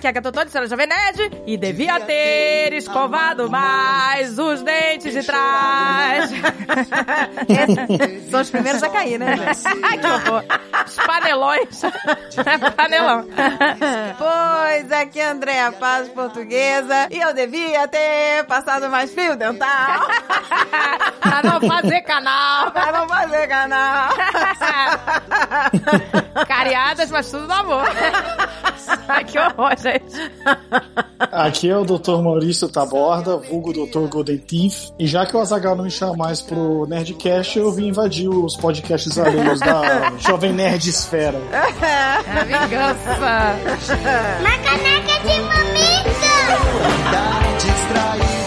aqui é a Gatotone, senhora Jovem Nerd, e devia ter escovado mais os dentes de trás. São os primeiros a cair, né? Ai, que horror. Os panelões. Panelão. Pois, aqui é Andréa Paz, portuguesa, e eu devia ter passado mais fio dental pra não fazer canal. pra não fazer canal. Cariadas, mas tudo no amor. Ai, que horror, gente. Aqui é o Dr. Maurício Taborda, vulgo Dr. Golden Teeth. E já que o Azagal não me chama mais pro Nerdcast, eu vim invadir os podcasts alheios da Jovem Nerd Esfera. É a vingança. Uma caneca de mamica! Tá distraído,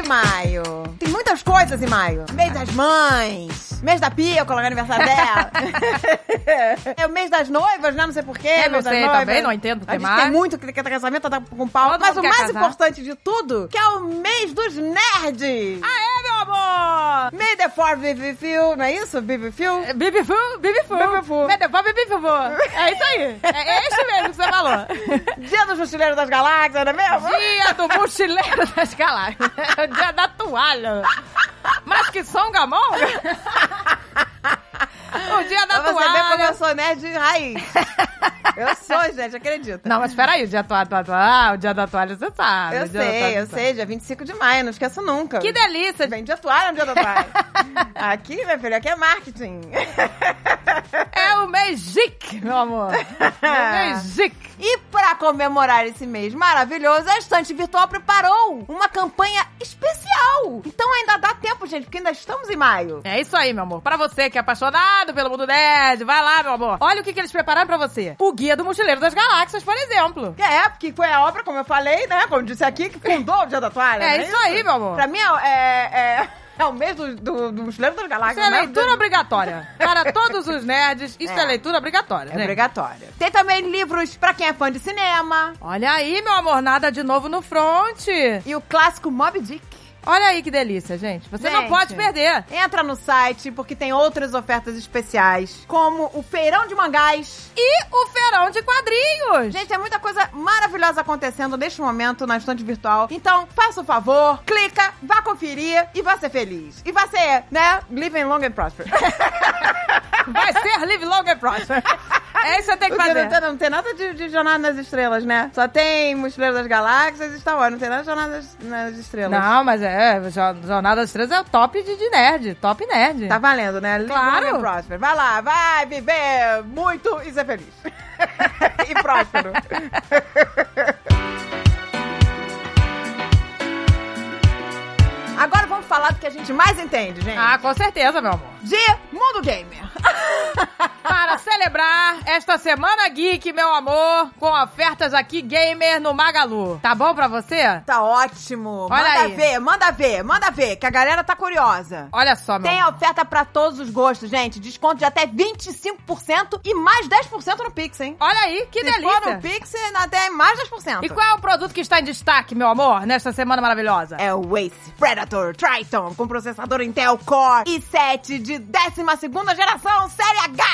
o coisas em maio. Mês das mães. Mês da Pia, colocar aniversário dela. é o mês das noivas, né? Não sei porquê. É, mês das sei noivas. também, não entendo o A gente tema. tem muito que quer casamento, tá com pau. Todo Mas o mais casar. importante de tudo, que é o mês dos nerds. Aê, meu amor! May the with you, não é isso? Be with you? Bibi Fu, Bibi Fu. Bibi Fu. Medevó, Bibi Fu. É isso aí. É, é isso mesmo que você falou. Dia dos Mochileiros das Galáxias, não é mesmo? Dia do mochileiro das galáxias. É o dia da toalha. Mas que songamão? O dia da Pra você ver como eu toalha. sou nerd raiz. Eu sou, gente, acredita. Não, mas peraí, o dia da toalha, ah, o dia da toalha você sabe. Eu sei, toalha eu você sei, dia 25 de maio, não esqueço nunca. Que delícia. Vem dia toalha no dia da toalha. aqui, meu filho, aqui é marketing. É o Magic, meu amor. É o Magic. E pra comemorar esse mês maravilhoso, a Estante Virtual preparou uma campanha especial. Então ainda dá tempo, gente, porque ainda estamos em maio. É isso aí, meu amor. Pra você que é apaixonado pelo mundo nerd, vai lá, meu amor. Olha o que, que eles prepararam pra você. O Guia do Mochileiro das Galáxias, por exemplo. É, porque foi a obra, como eu falei, né? Como disse aqui, que fundou o Dia da Toalha. É não isso aí, meu amor. Pra mim é, é, é o mês do, do, do Mochileiro das Isso Galáxias. é né? leitura obrigatória. Para todos os nerds, isso é, É. leitura obrigatória, É gente. obrigatório. Tem também livros pra quem é fã de cinema. Olha aí, meu amor, nada de novo no front. E o clássico Mob Dick. Olha aí que delícia, gente. Você não Gente. pode perder. Entra no site, porque tem outras ofertas especiais, como o Feirão de Mangás. E o feirão de quadrinhos. Gente, tem muita coisa maravilhosa acontecendo neste momento na estante virtual. Então, faça o favor, clica, vá conferir e vá ser feliz. E vá ser, né, living long and prosper. Vai ser Live Long and Prosper. É isso que você tem que Porque fazer. não tem, não tem nada de, de Jornada nas Estrelas, né? Só tem Mochileiro das Galáxias e Star Wars. Não tem nada de Jornada nas, nas Estrelas. Não, mas é, Jo- Jornada das Três é o top de, de nerd, top nerd. Tá valendo, né? Claro. prosper. Vai lá, vai viver muito e ser feliz. e próspero. Agora vamos falar do que a gente mais entende, gente. Ah, com certeza, meu amor. De mundo gamer. Para celebrar esta semana geek, meu amor, com ofertas aqui gamer no Magalu. Tá bom pra você? Tá ótimo. Olha manda aí. ver, manda ver, manda ver, que a galera tá curiosa. Olha só, meu Tem amor. oferta pra todos os gostos, gente. Desconto de até 25% e mais 10% no Pix, hein? Olha aí, que Se for delícia. no Pix, até mais 10%. E qual é o produto que está em destaque, meu amor, nesta semana maravilhosa? É o Ace Predator Triton com processador Intel Core i7 de 12ª geração, série H.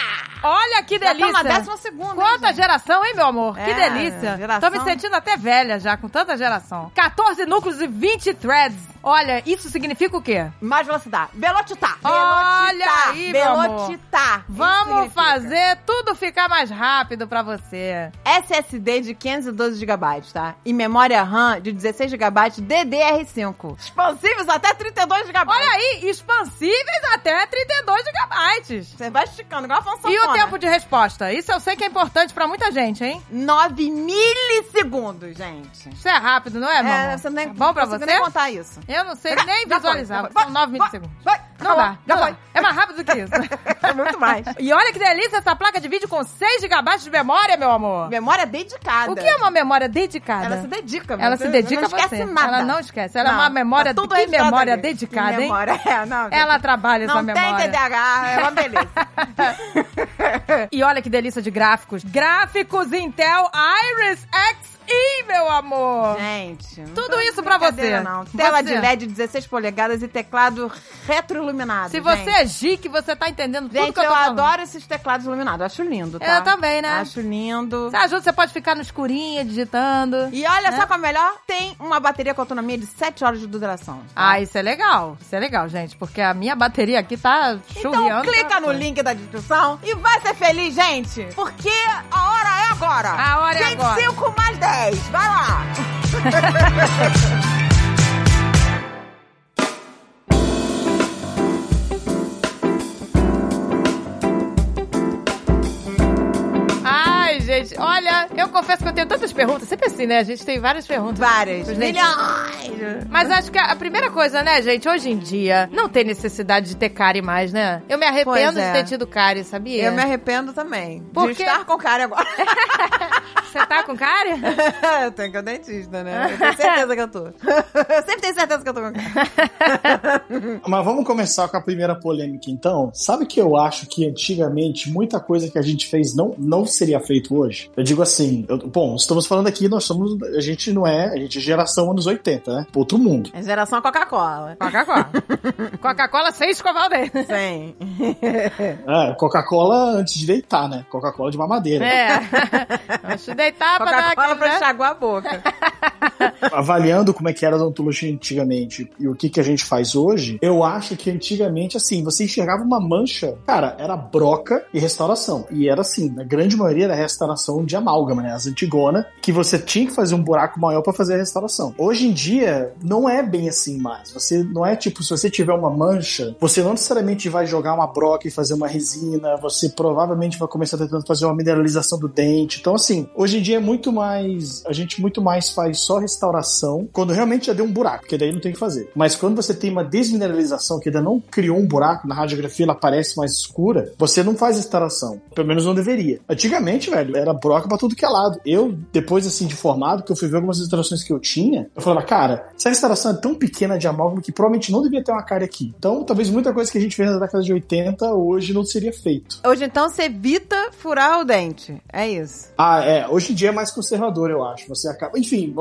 Olha que Já delícia. tá na 12ª, Quanta gente? geração, hein, meu amor? que É, delícia. geração. Tô me sentindo até velha já, com tanta geração. 14 núcleos e 20 threads. Olha, isso significa o quê? Mais velocidade. Velocitar. Olha aí. Isso Vamos fazer tudo ficar mais rápido pra você. SSD de 512 GB, tá? E memória RAM de 16 GB DDR5. Expansíveis até 32 GB. Olha aí, expansíveis até 32 gigabytes. Você vai esticando igual a E o tempo de resposta? Isso eu sei que é importante pra muita gente, hein? 9 milissegundos, gente. Isso é rápido, não é, meu É, você nem, Tá bom pra você? nem contar isso. Eu não sei nem visualizar. foi, já foi. São 9 Vai, milissegundos. vai, Não acabou, dá, já não foi. É mais rápido do que isso. É muito mais. E olha que delícia essa placa de vídeo com 6 GB de memória, meu amor. Memória dedicada. O que é uma memória dedicada? Ela se dedica. Ela você se dedica não a esquece você. nada. Ela não esquece. Ela é uma memória- tá tudo que memória ali. dedicada, que hein? memória, é, não. Ela trabalha essa não memória. tem TDAH, é uma beleza. E olha que delícia de gráficos. Gráficos Intel Iris Xe, meu amor. Gente. Tudo isso pra você. Não. Tela Você. de LED 16 polegadas e teclado retro iluminado. Se você gente. é geek, você tá entendendo tudo Gente, que eu eu, tô falando. adoro esses teclados iluminados. Acho lindo, tá? Eu também, né? Acho lindo. Você ajuda, você pode ficar no escurinho, digitando. E olha Né? só qual é melhor, tem uma bateria com autonomia de 7 horas de duração. tá? Ah, isso é legal. Isso é legal, gente, porque a minha bateria aqui tá Então churriando. clica no link da descrição e vai ser feliz, gente! Porque a hora é agora! A hora é agora. 25 mais 10, vai lá! Ai, gente, olha, eu confesso que eu tenho tantas perguntas. Sempre assim, né? A gente tem várias perguntas. Várias, Gente. milhões! Mas acho que a primeira coisa, né, gente, hoje em dia, não tem necessidade de ter cárie mais, né? Eu me arrependo é. de ter tido cárie, sabia? Eu me arrependo também. Por de quê? estar com cara agora. Você tá com cárie? eu tenho que ir ao dentista, né? Eu tenho certeza que eu tô. Eu sempre tenho certeza que eu tô com cara. Mas vamos começar com a primeira polêmica, então. Sabe que eu acho que antigamente muita coisa que a gente fez não, não seria feito hoje? Eu digo assim, eu- bom, estamos falando aqui, nós somos, a gente não é, a gente é geração anos 80, né? Outro mundo. É geração Coca-Cola. Coca-Cola. Coca-Cola sem escovar o dente. Sim. É, Coca-Cola antes de deitar, né? Coca-Cola de mamadeira. É. Deixa eu deitar pra dar Coca-Cola pra né? enxaguar a boca. avaliando como é que era a odontologia antigamente e o que, que a gente faz hoje, eu acho que antigamente, assim, você enxergava uma mancha, cara, era broca e restauração. E era assim, na grande maioria era restauração de amálgama, né? As antigona, que você tinha que fazer um buraco maior pra fazer a restauração. Hoje em dia, não é bem assim mais. Você não é tipo, se você tiver uma mancha, você não necessariamente vai jogar uma broca e fazer uma resina, você provavelmente vai começar tentando fazer uma mineralização do dente. Então, assim, hoje em dia é muito mais. A gente muito mais faz só restauração quando realmente já deu um buraco, porque daí não tem o que fazer. Mas quando você tem uma desmineralização que ainda não criou um buraco, na radiografia ela parece mais escura, você não faz restauração. Pelo menos não deveria. Antigamente, velho, era broca pra tudo que é lado. Eu, depois assim de formado, que eu fui ver algumas restaurações que eu tinha, eu falava, cara, essa restauração é tão pequena de amálgama que provavelmente não devia ter uma cárie aqui. Então, talvez muita coisa que a gente fez na década de 80 hoje não seria feito. Hoje, então, você evita furar o dente. É isso. Ah, é. Hoje em dia é mais conservador, eu acho. Você acaba. Enfim,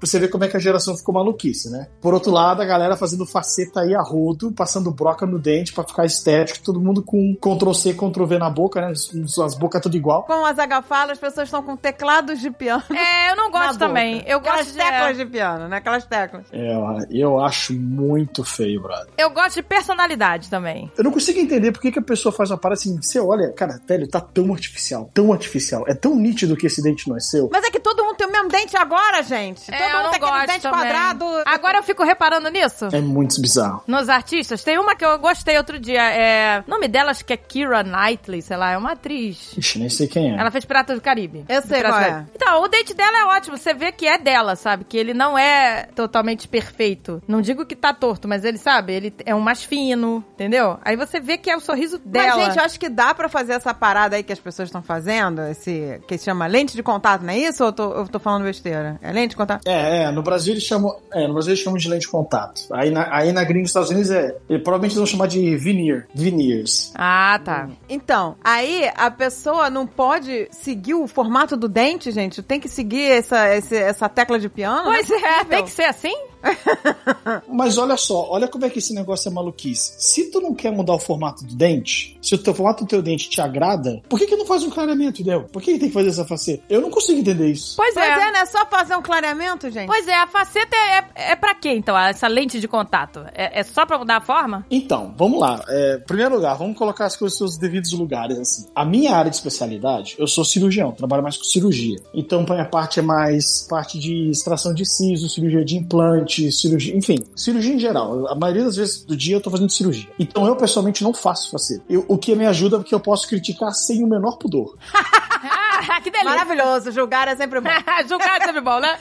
você ver como é que a geração ficou maluquice, né? Por outro lado, a galera fazendo faceta aí a rodo, passando broca no dente pra ficar estético, todo mundo com Ctrl C, Ctrl V na boca, né? As, as bocas tudo igual. Como a Zaga fala, as pessoas estão com teclados de piano. É, eu não gosto também. Eu Aquelas gosto de, teclas de piano, né? Aquelas teclas. É, eu acho muito feio, brother. eu gosto de personalidade também. Eu não consigo entender por que, que a pessoa faz uma parada assim. Você olha, cara, velho, tá tão artificial, tão artificial. É tão nítido que esse dente não é seu. Mas é que todo mundo tem o mesmo dente agora, gente. É, todo eu mundo não tem aquele dente também. quadrado. Agora eu fico reparando nisso. É muito bizarro. Nos artistas, tem uma que eu gostei outro dia. É... O nome dela acho que é Kira Knightley, sei lá, é uma atriz. Ixi, nem sei quem é. Ela fez Pirata do Caribe. Eu sei Do é. Caribe. Então, o dente dela é ótimo. Você vê que é dela, sabe? Que ele não é totalmente perfeito. Não digo que tá torto, mas ele, sabe? Ele é um mais fino, entendeu? Aí você vê que é o sorriso dela. Mas, gente, eu acho que dá pra fazer essa parada aí que as pessoas estão fazendo, esse que se chama lente de contato, não é isso? Ou eu tô, eu tô falando besteira? É lente de contato? É, é, no Brasil eles chamam. É, no Brasil eles chamam de lente de contato. Aí na, aí na gringa dos Estados Unidos é. provavelmente eles vão chamar de veneer. Veneers. Ah, tá. Então, aí a pessoa não pode seguir o formato do dente, gente. Tem que seguir essa, esse- essa tecla de piano. Pois não é, tem que ser assim? Mas olha só, olha como é que esse negócio é maluquice. Se tu não quer mudar o formato do dente, se o teu formato do teu dente te agrada, por que, que não faz um clareamento, entendeu? Por que, que tem que fazer essa faceta? Eu não consigo entender isso. Pois, Pois é. é, né? Só fazer um clareamento, gente. Pois é, a faceta é, é, é pra quê, então, essa lente de contato? É, é só pra mudar a forma? Então, vamos lá. É, primeiro lugar, vamos colocar as coisas nos seus devidos lugares, assim. A minha área de especialidade, eu sou cirurgião, trabalho mais com cirurgia. Então, a minha parte é mais parte de extração de siso, cirurgia de implante, cirurgia, enfim, cirurgia em geral. A maioria das vezes do dia eu tô fazendo cirurgia. Então, eu pessoalmente não faço faceta. O que me ajuda é porque eu posso criticar sem o menor pudor. Que delícia. Maravilhoso. Julgar é sempre bom. Julgar é sempre bom, né?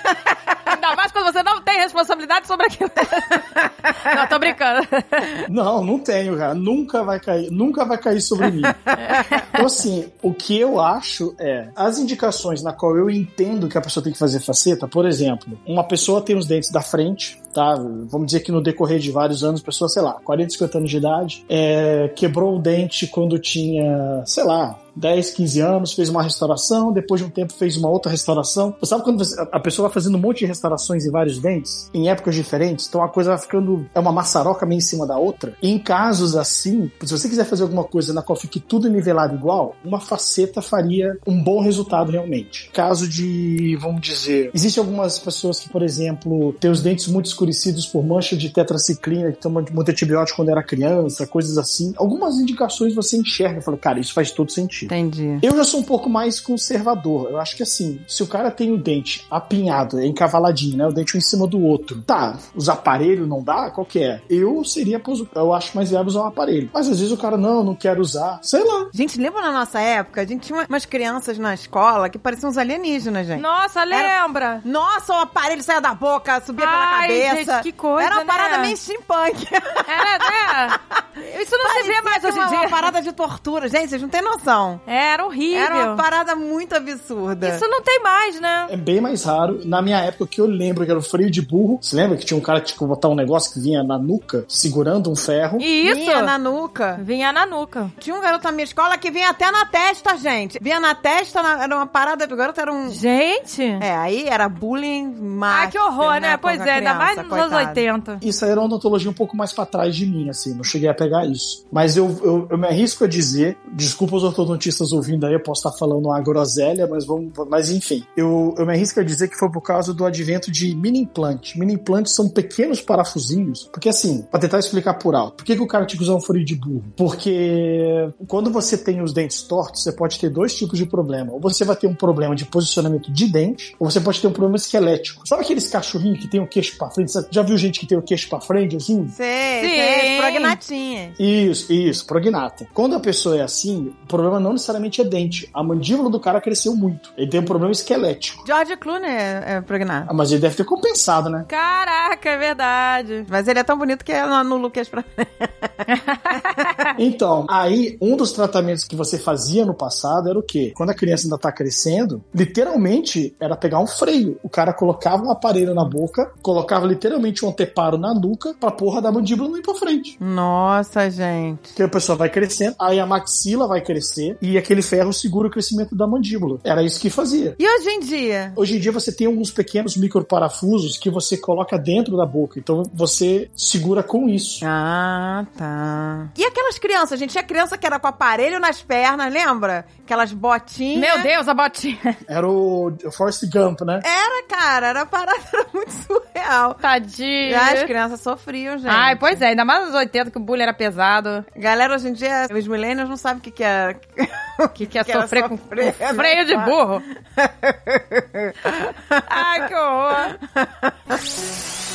Ainda mais quando você não tem responsabilidade sobre aquilo. não, tô brincando. Não, não tenho, cara. Nunca vai cair, nunca vai cair sobre mim. Então, assim, o que eu acho é as indicações na qual eu entendo que a pessoa tem que fazer faceta, por exemplo, uma pessoa tem os dentes da frente tá? Vamos dizer que no decorrer de vários anos, pessoa, sei lá, 40, 50 anos de idade, é, quebrou o dente quando tinha, sei lá, 10, 15 anos, fez uma restauração, depois de um tempo fez uma outra restauração. Você sabe quando a pessoa vai fazendo um monte de restaurações em vários dentes, em épocas diferentes, então a coisa vai ficando, é uma maçaroca meio em cima da outra. E em casos assim, se você quiser fazer alguma coisa na qual fique tudo nivelado igual, uma faceta faria um bom resultado realmente. Caso de, vamos dizer, existem algumas pessoas que, por exemplo, têm os dentes muito escurecidos por mancha de tetraciclina, que tomam muito antibiótico quando era criança, coisas assim. Algumas indicações você enxerga e fala, cara, isso faz todo sentido. Entendi. Eu já sou um pouco mais conservador. Eu acho que assim, se o cara tem o dente apinhado, é encavaladinho, né? O dente um em cima do outro. Tá, os aparelhos não dá? Qual que é? Eu seria, eu acho mais viável usar um aparelho. Mas às vezes o cara, não, não quero usar. Sei lá. Gente, lembra na nossa época? A gente tinha umas crianças na escola que pareciam uns alienígenas, gente. Nossa, lembra? Nossa, o aparelho saia da boca, subia pela Ai, cabeça. gente, que coisa, Era uma né? parada meio steampunk. Era, né? Isso não se vê mais hoje em uma, dia. uma parada de tortura. Gente, vocês não têm noção. Era horrível. Era uma parada muito absurda. Isso não tem mais, né? É bem mais raro. Na minha época, o que eu lembro que era o freio de burro. Você lembra que tinha um cara que tinha que botar um negócio que vinha na nuca, segurando um ferro? E isso Vinha na nuca. vinha na nuca. Tinha um garoto na minha escola que vinha até na testa, gente. Vinha na testa, na- era uma parada. O garoto era um. Gente. É, aí era bullying máximo. ah, que horror, né? com Pois é, ainda mais nos anos coitada. 80. Isso aí era uma odontologia um pouco mais pra trás de mim, assim, não cheguei a pegar isso. Mas eu, eu, eu me arrisco a dizer, desculpa os ortodontistas ouvindo aí, eu posso estar falando uma groselha, mas vamos, mas enfim, eu, eu me arrisco a dizer que foi por causa do advento de mini implante. Mini implantes são pequenos parafusinhos, porque assim, pra tentar explicar por alto, por que, que o cara tinha que usar um freio de burro? Porque quando você tem os dentes tortos, você pode ter dois tipos de problema. Ou você vai ter um problema de posicionamento de dente, ou você pode ter um problema esquelético. Sabe aqueles cachorrinhos que tem o queixo pra frente? Você já viu gente que tem o queixo pra frente, assim? Sei, Sim. sei, prognatinha. Isso, isso, prognata. Quando a pessoa é assim, o problema não necessariamente é dente. A mandíbula do cara cresceu muito. Ele tem um problema esquelético. George Clooney é, é prognata. Ah, mas ele deve ter compensado, né? Caraca, é verdade. Mas ele é tão bonito que é no, Lucas pra... Então, aí, um dos tratamentos que você fazia no passado era o quê? Quando a criança ainda tá crescendo, literalmente era pegar um freio. O cara colocava um aparelho na boca, colocava literalmente um anteparo na nuca pra porra da mandíbula não ir pra frente. Nossa, gente. Porque a pessoa vai crescendo, aí a maxila vai crescer e aquele ferro segura o crescimento da mandíbula. Era isso que fazia. E hoje em dia? Hoje em dia você tem alguns pequenos microparafusos que você coloca dentro da boca, então você segura com isso. Ah, tá. E aquelas crianças, gente? Tinha criança que era com aparelho nas pernas, lembra? Aquelas botinhas. Meu Deus, a botinha. Era o Forrest Gump, né? Era, cara, era parada era muito surreal. Tadinho. As crianças sofriam, gente. Ai, pois é, ainda mais nos 80 que o bullying era pesado. Galera, hoje em dia, os millennials não sabem o que, que é. O que, que é Que sofrer com, sofrer, com né? freio de burro? Ai, que horror.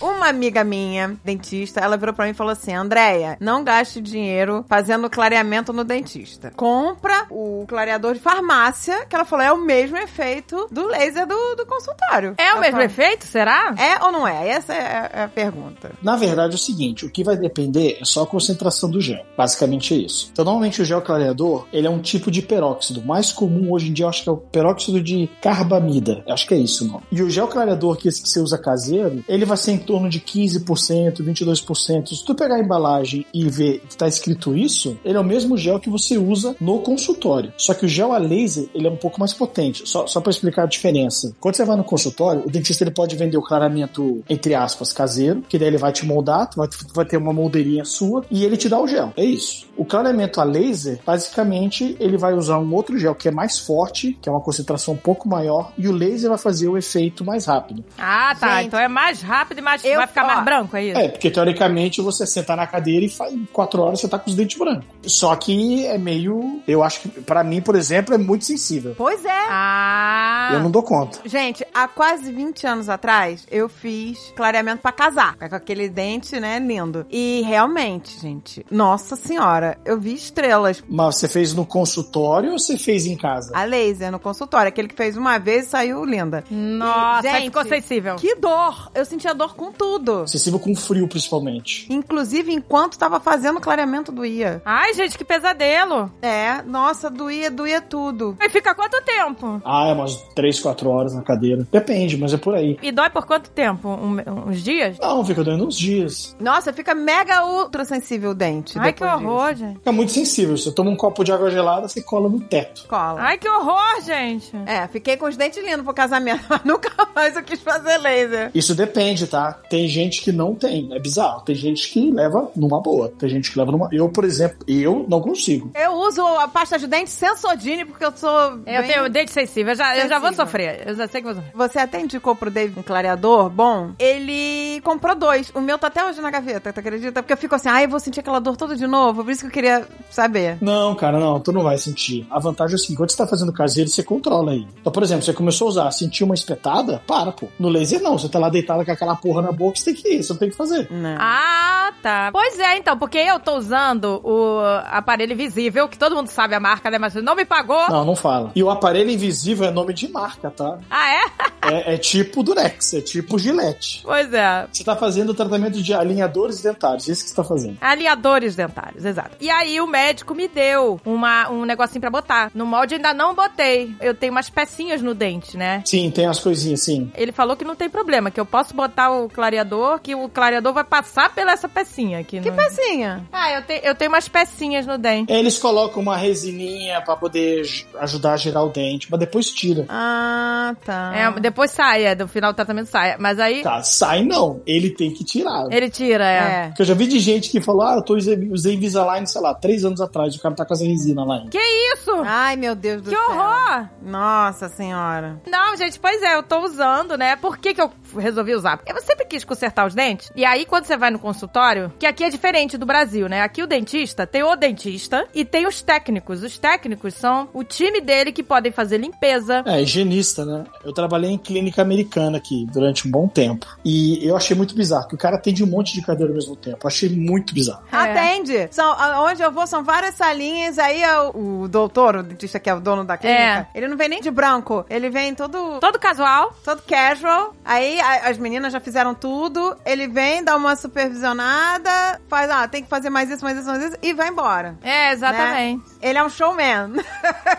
Uma amiga minha, dentista, ela virou pra mim e falou assim: Andréia, não gaste dinheiro fazendo clareamento no dentista. Compra o clareador de farmácia, que ela falou, é o mesmo efeito do laser do, do consultório. É o mesmo falou, efeito, será? É ou não é? Essa é a, é a pergunta. Na verdade é o seguinte, o que vai depender é só a concentração do gel. Basicamente é isso. Então normalmente o gel clareador, ele é um tipo de peróxido. O mais comum hoje em dia eu acho que é o peróxido de carbamida. Eu acho que é isso o nome. E o gel clareador que esse que você usa caseiro, ele vai ser torno de 15%, 22%. Se tu pegar a embalagem e ver que tá escrito isso, ele é o mesmo gel que você usa no consultório. Só que o gel a laser, ele é um pouco mais potente. Só, só para explicar a diferença. Quando você vai no consultório, o dentista ele pode vender o clareamento, entre aspas, caseiro, que daí ele vai te moldar, tu vai, tu vai ter uma moldeirinha sua e ele te dá o gel. É isso. O clareamento a laser, basicamente, ele vai usar um outro gel que é mais forte, que é uma concentração um pouco maior, e o laser vai fazer o efeito mais rápido. Ah, tá. Gente, então é mais rápido e mais. Eu- vai ficar ó, mais branco, é isso? É, porque teoricamente você senta na cadeira e faz, quatro horas você tá com os dentes brancos. Só que é meio. Eu acho que, pra mim, por exemplo, é muito sensível. Pois é. Ah. Eu não dou conta. Gente, há quase 20 anos atrás, eu fiz clareamento pra casar. Com aquele dente, né, lindo. E realmente, gente, nossa senhora, eu vi estrelas. Mas você fez no consultório ou você fez em casa? A laser no consultório. Aquele que fez uma vez e saiu linda. Nossa, aí Gente, ficou sensível. Que dor! Eu sentia dor com tudo. tudo. Sensível com frio, principalmente. Inclusive, enquanto tava fazendo o clareamento, doía. Ai, gente, que pesadelo. É, nossa, doía, doía tudo. Vai ficar quanto tempo? Ah, é umas 3, 4 horas na cadeira. Depende, mas é por aí. E dói por quanto tempo? Um- uns dias? Não, fica doendo uns dias. Nossa, fica mega ultra sensível o dente. Ai, que horror, disso. gente. Fica muito sensível. Você toma um copo de água gelada, você cola no teto. Cola. Ai, que horror, gente. É, fiquei com os dentes lindos pro casamento, mas nunca mais eu quis fazer laser. Isso depende, tá? Tem gente que não tem. É bizarro. Tem gente que leva numa boa. Tem gente que leva numa. Eu, por exemplo, eu não consigo. Eu uso a pasta de dente Sensodyne porque eu sou. Eu bem- tenho dente sensível, eu já, eu já vou Sensível. sofrer. Eu já sei que vou sofrer. Você até indicou pro David um clareador bom. Ele comprou dois. O meu tá até hoje na gaveta, tu acredita? Porque eu fico assim, ai, eu vou sentir aquela dor toda de novo. Por isso que eu queria saber. Não, cara, não, tu não vai sentir. A vantagem é o seguinte, quando você tá fazendo caseiro, você controla aí. Então, por exemplo, você começou a usar, sentiu uma espetada, para, pô. No laser não, você tá lá deitado com aquela porra na boca, você tem que ir, você não tem que fazer. Né? Ah, tá. Pois é, então, porque eu tô usando o aparelho invisível, que todo mundo sabe a marca, né? Mas não me pagou. Não, não fala. E o aparelho invisível é nome de marca, tá? Ah, é? É, é tipo Durex, é tipo Gillette. Pois é. Você tá fazendo o tratamento de alinhadores dentários, isso que você tá fazendo. Alinhadores dentários, exato. E aí o médico me deu uma, um negocinho pra botar. No molde ainda não botei. Eu tenho umas pecinhas no dente, né? Sim, tem as coisinhas, sim. Ele falou que não tem problema, que eu posso botar o clareador, que o clareador vai passar pela essa pecinha aqui. Que no... pecinha? Ah, eu, te, eu tenho umas pecinhas no dente. Eles colocam uma resininha pra poder ajudar a girar o dente, mas depois tira. Ah, tá. É, depois sai, é, do final do tratamento sai. Mas aí Tá, sai não. Ele tem que tirar. ele tira, é. É. Porque eu já vi de gente que falou, ah, eu tô usei, usei Invisalign, sei lá, três anos atrás, o cara tá com essa resina lá ainda. Que isso? Ai, meu Deus do que céu. horror! Nossa senhora. Não, gente, pois é, eu tô usando, né? Por que, que eu resolvi usar? Porque eu sempre quis consertar os dentes. E aí, quando você vai no consultório, que aqui é diferente do Brasil, né? Aqui o dentista tem o dentista e tem os técnicos. Os técnicos são o time dele que podem fazer limpeza. É, higienista, né? Eu trabalhei em clínica americana aqui durante um bom tempo. E eu achei muito bizarro, que o cara atende um monte de cadeira ao mesmo tempo. Eu achei muito bizarro. É. Atende. São, onde eu vou são várias salinhas. Aí é o, o doutor, o dentista que é o dono da clínica, ele não vem nem de branco. Ele vem todo, Todo casual. todo casual. Aí a- as meninas já fizeram tudo. Ele vem, dá uma supervisionada, faz, ah, tem que fazer mais isso, mais isso, mais isso, e vai embora. É, exatamente. Ele é um showman.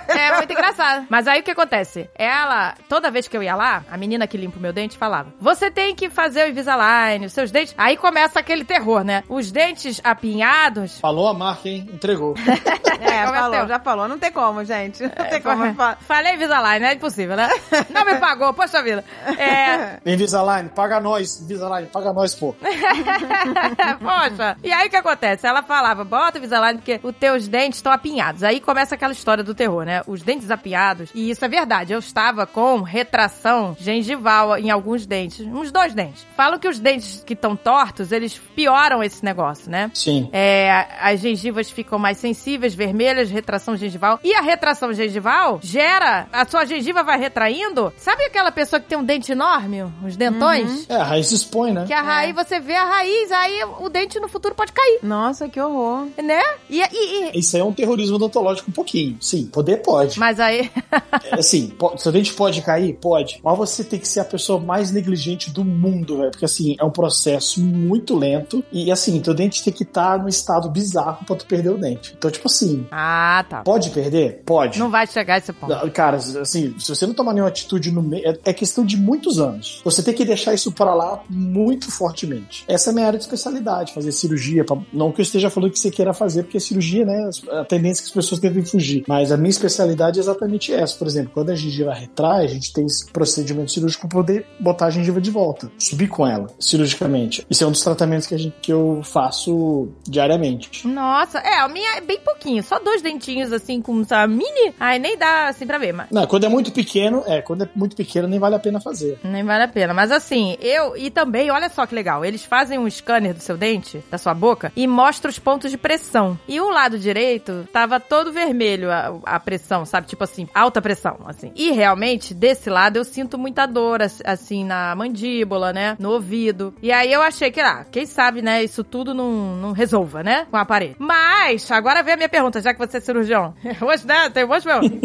É muito engraçado. Mas aí o que acontece? Ela, toda vez que eu ia lá, a menina que limpa o meu dente falava: Você tem que fazer o Invisalign, os seus dentes. Aí começa aquele terror, né? Os dentes apinhados. Falou a marca, hein? Entregou. é, é falou, já falou. Não tem como, gente. Não tem como. fa- Falei Invisalign, é impossível, né? Não me pagou, poxa vida. É. Invisalign, paga nós. Invisalign, paga nós, pô. Poxa. E aí o que acontece? Ela falava, bota o Invisalign porque os teus dentes estão apinhados. Aí começa aquela história do terror, né? Os dentes apinhados. E isso é verdade. Eu estava com retração gengival em alguns dentes. Uns dois dentes. Falam que os dentes que estão tortos, eles pioram esse negócio, né? Sim. É, as gengivas ficam mais sensíveis, vermelhas, retração gengival. E a retração gengival gera, a sua gengiva vai retraindo. Sabe aquela pessoa que tem um dente enorme, os dentões? É, a raiz expõe, né? Que a raiz, você vê a raiz, aí o dente no futuro pode cair, Nossa, que horror. né? E, e- e- Isso aí é um terrorismo odontológico um pouquinho. Sim, poder pode. Mas aí. É, Assim, seu dente pode cair? Pode. Mas você tem que ser a pessoa mais negligente do mundo, velho. Porque, assim, é um processo muito lento. E, assim, teu dente tem que estar num estado bizarro pra tu perder o dente. Então, tipo assim, ah, tá. pode perder? Pode. Não vai chegar a esse ponto. Cara, assim, se você não tomar nenhuma atitude no meio, é- é questão de muitos anos. Você tem que deixar isso pra lá muito fortemente. Essa é a minha área de especialidade, fazer cirurgia. pra- Não que eu esteja falando que você queira fazer, porque cirurgia, né, a tendência é que as pessoas devem fugir. Mas a minha especialidade é exatamente essa. Por exemplo, quando a gengiva retrai, a gente tem esse procedimento cirúrgico pra poder botar a gengiva de volta, subir com ela, cirurgicamente. Isso é um dos tratamentos que, a gente, que eu faço diariamente. Nossa, é, a minha é bem pouquinho. Só dois dentinhos, assim, com essa mini. Ai, nem dá, assim, pra ver, mas. Não, quando é muito pequeno, é, quando é muito pequeno nem vale a pena fazer. Nem vale a pena. Mas assim, eu. E também, olha só que legal. Eles fazem um scanner do seu dente, da sua boca, e mostra os pontos de pressão. E o lado direito tava todo vermelho a, a pressão, sabe? Tipo assim, alta pressão, assim. E realmente, desse lado, eu sinto muita dor, as- assim, na mandíbula, né? No ouvido. E aí eu achei que, ah, quem sabe, né? Isso tudo não, não resolva, né? Com o aparelho. Mas, agora vem a minha pergunta, já que você é cirurgião. Hoje, né? Tem de pergunta.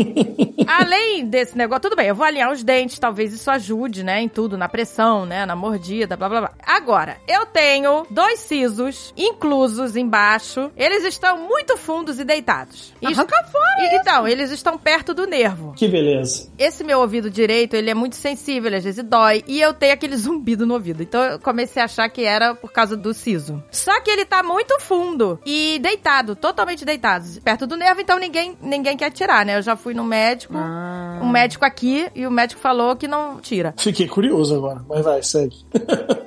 Além desse negócio, tudo bem, eu vou alinhar os dentes, talvez isso ajude, né, em tudo, na pressão, né, na mordida, blá blá blá. Agora, eu tenho dois sisos inclusos embaixo, eles estão muito fundos e deitados. E- Arranca fora e- Então, eles estão perto do nervo. Que beleza. Esse meu ouvido direito, ele é muito sensível, ele às vezes dói, e eu tenho aquele zumbido no ouvido. Então eu comecei a achar que era por causa do siso. Só que ele tá muito fundo e deitado, totalmente deitado, perto do nervo, então ninguém, ninguém quer tirar, né? Eu já fui no médico, Ah. um médico aqui, e o médico falou que não tira. Fiquei curioso agora, mas vai, segue.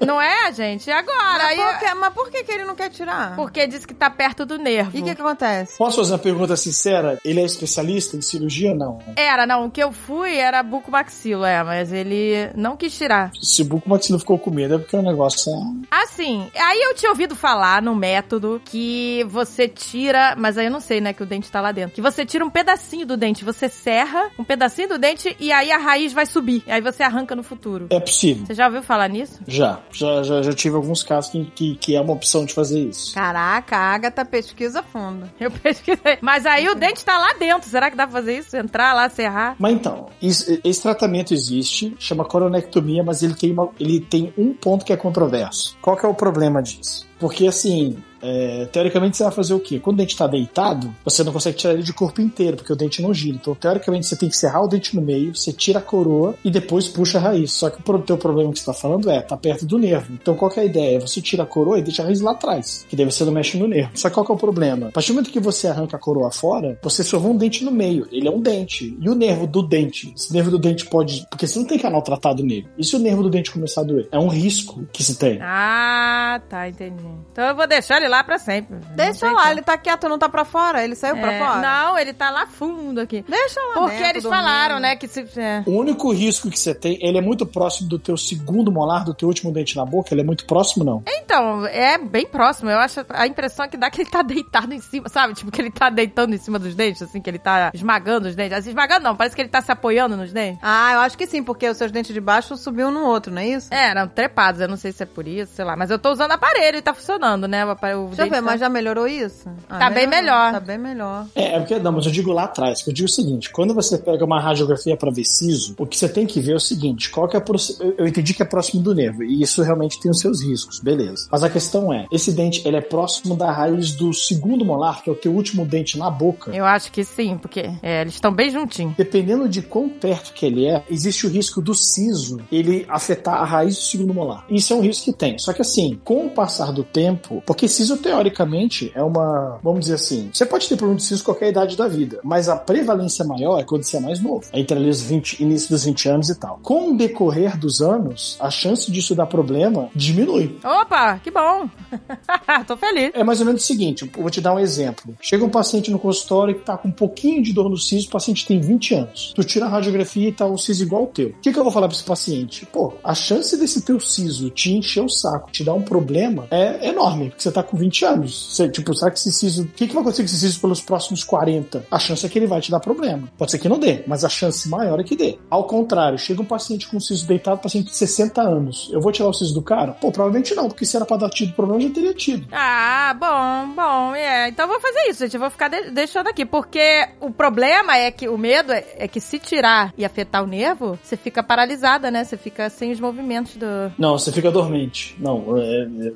Não é, gente? E agora? Aí, Mas por, que, mas por que, que ele não quer tirar? porque disse que tá perto do nervo. E o que, que acontece? Posso fazer uma pergunta sincera? Ele é especialista em cirurgia? Não. Era, não, o que eu fui era bucomaxilo, é, mas ele não quis tirar. Se o Buco Maxilo ficou com medo, é porque o negócio é... Assim, aí eu tinha ouvido falar no método que você tira, mas aí eu não sei, né, que o dente tá lá dentro. Que você tira um pedacinho do dente, você serra um pedacinho do dente e aí a raiz vai subir. Aí você arranca no futuro. É possível. Você já ouviu falar nisso? Já. Já, já, já tive alguns casos que, que, que é uma opção de fazer isso. Caraca, a Agatha pesquisa fundo. Eu pesquisei. Mas aí o dente tá lá dentro. Será que dá pra fazer isso? Entrar lá, serrar? Mas então, isso- esse tratamento existe, chama coronectomia, mas ele tem, uma- ele tem um ponto que é controverso. Qual que é o problema disso? Porque assim, é, teoricamente você vai fazer o quê? Quando o dente está deitado, você não consegue tirar ele de corpo inteiro, porque o dente não gira. Então, teoricamente, você tem que serrar o dente no meio, você tira a coroa e depois puxa a raiz. Só que o teu problema que você está falando é, tá perto do nervo. Então, qual é a ideia? Você tira a coroa e deixa a raiz lá atrás, que daí você não mexe no nervo. Só que qual que é o problema? A partir do momento que você arranca a coroa fora, você sorrou um dente no meio. Ele é um dente. E o nervo do dente? Esse nervo do dente pode. Porque você não tem canal tratado nele. E se o nervo do dente começar a doer? É um risco que se tem. Ah, tá, entendi. Então eu vou deixar ele lá pra sempre. Deixa lá, como. ele tá quieto, não tá pra fora? Ele saiu pra É, fora? Não, ele tá lá fundo aqui. Deixa lá Porque dentro, eles falaram, né, que se... é. O único risco que você tem, ele é muito próximo do teu segundo molar, do teu último dente na boca, ele é muito próximo, não. Então, é bem próximo. Eu acho a impressão é que dá que ele tá deitado em cima, sabe? Tipo, que ele tá deitando em cima dos dentes, assim, que ele tá esmagando os dentes. Assim, esmagando não, parece que ele tá se apoiando nos dentes. Ah, eu acho que sim, porque os seus dentes de baixo subiu um no outro, não é isso? É, eram trepados, eu não sei se é por isso, sei lá. Mas eu tô usando aparelho e tá funcionando, né? O aparelho, Deixa eu dente ver, tá- mas já melhorou isso? Ah, Tá bem melhor. Tá bem melhor. É, é porque, não, mas eu digo lá atrás, que eu digo o seguinte, quando você pega uma radiografia para ver siso, o que você tem que ver é o seguinte, qual que é eu- eu entendi que é próximo do nervo, e isso realmente tem os seus riscos, beleza. Mas a questão é, esse dente, ele é próximo da raiz do segundo molar, que é o teu último dente na boca. Eu acho que sim, porque é, eles estão bem juntinhos. Dependendo de quão perto que ele é, existe o risco do siso ele afetar a raiz do segundo molar. Isso é um risco que tem. Só que assim, com o passar do tempo, porque siso teoricamente é uma, vamos dizer assim, você pode ter problema de siso qualquer idade da vida, mas a prevalência maior é quando você é mais novo, é entre ali os 20, início dos 20 anos e tal. Com o decorrer dos anos, a chance disso dar problema diminui. Opa, que bom. tô feliz. É mais ou menos o seguinte, vou te dar um exemplo. Chega um paciente no consultório que tá com um pouquinho de dor no siso, o paciente tem 20 anos. Tu tira a radiografia e tá um siso igual ao teu. O que, que eu vou falar pra esse paciente? Pô, a chance desse teu siso te encher o saco, te dar um problema, é enorme, porque você tá com 20 anos. Você, tipo, será que esse siso... O que, que vai acontecer com esse siso pelos próximos 40? A chance é que ele vai te dar problema. Pode ser que não dê, mas a chance maior é que dê. Ao contrário, chega um paciente com siso deitado, paciente de 60 anos. Eu vou tirar o siso do cara? Pô, provavelmente não, porque se era pra dar tido problema, já teria tido. Ah, bom, bom, é. Então eu vou fazer isso, gente. Eu vou ficar de- deixando aqui. Porque o problema é que o medo é, é que se tirar e afetar o nervo, você fica paralisada, né? Você fica sem os movimentos do. Não, você fica dormente. Não, é, é,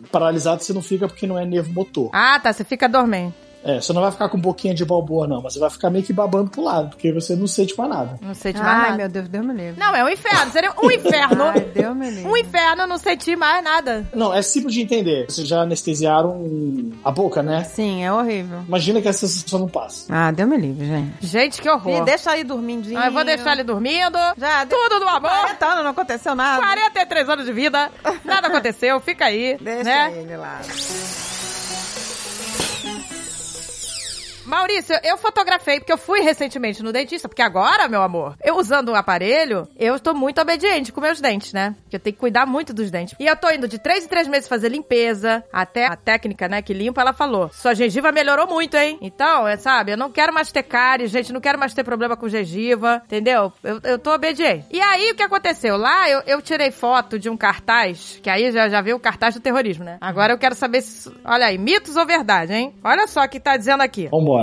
você não fica porque não é nervo motor. Ah, tá. Você fica dormente. É, você não vai ficar com boquinha de balboa, não, mas você vai ficar meio que babando pro lado, porque você não sente mais nada. Não sei de mais Ai, nada. meu Deus, Deus me livre. Não, é um inferno. Seria um inferno. Ai, Deus me livre. um inferno não sentir mais nada. Não, é simples de entender. Vocês já anestesiaram a boca, né? Sim, é horrível. Imagina que essa sensação não passa. Ah, Deus me livre, gente. Gente, que E horror. deixa aí dormindo. Ah, eu vou deixar ele dormindo. Já, de... Tudo no amor. 40 anos, não aconteceu nada. 43 anos de vida. Nada aconteceu. Fica aí. Deixa né? ele lá. Maurício, eu fotografei, porque eu fui recentemente no dentista, porque agora, meu amor, eu usando o aparelho, eu tô muito obediente com meus dentes, né? Porque eu tenho que cuidar muito dos dentes. E eu tô indo de três em três meses fazer limpeza, até a técnica, né, que limpa, ela falou, sua gengiva melhorou muito, hein? Então, é, sabe, eu não quero mais ter cárie, gente, não quero mais ter problema com gengiva, entendeu? Eu, eu tô obediente. E aí, o que aconteceu? Lá, eu, eu tirei foto de um cartaz, que aí já, já viu o cartaz do terrorismo, né? Agora eu quero saber se... Olha aí, mitos ou verdade, hein? Olha só o que tá dizendo aqui. Vambora.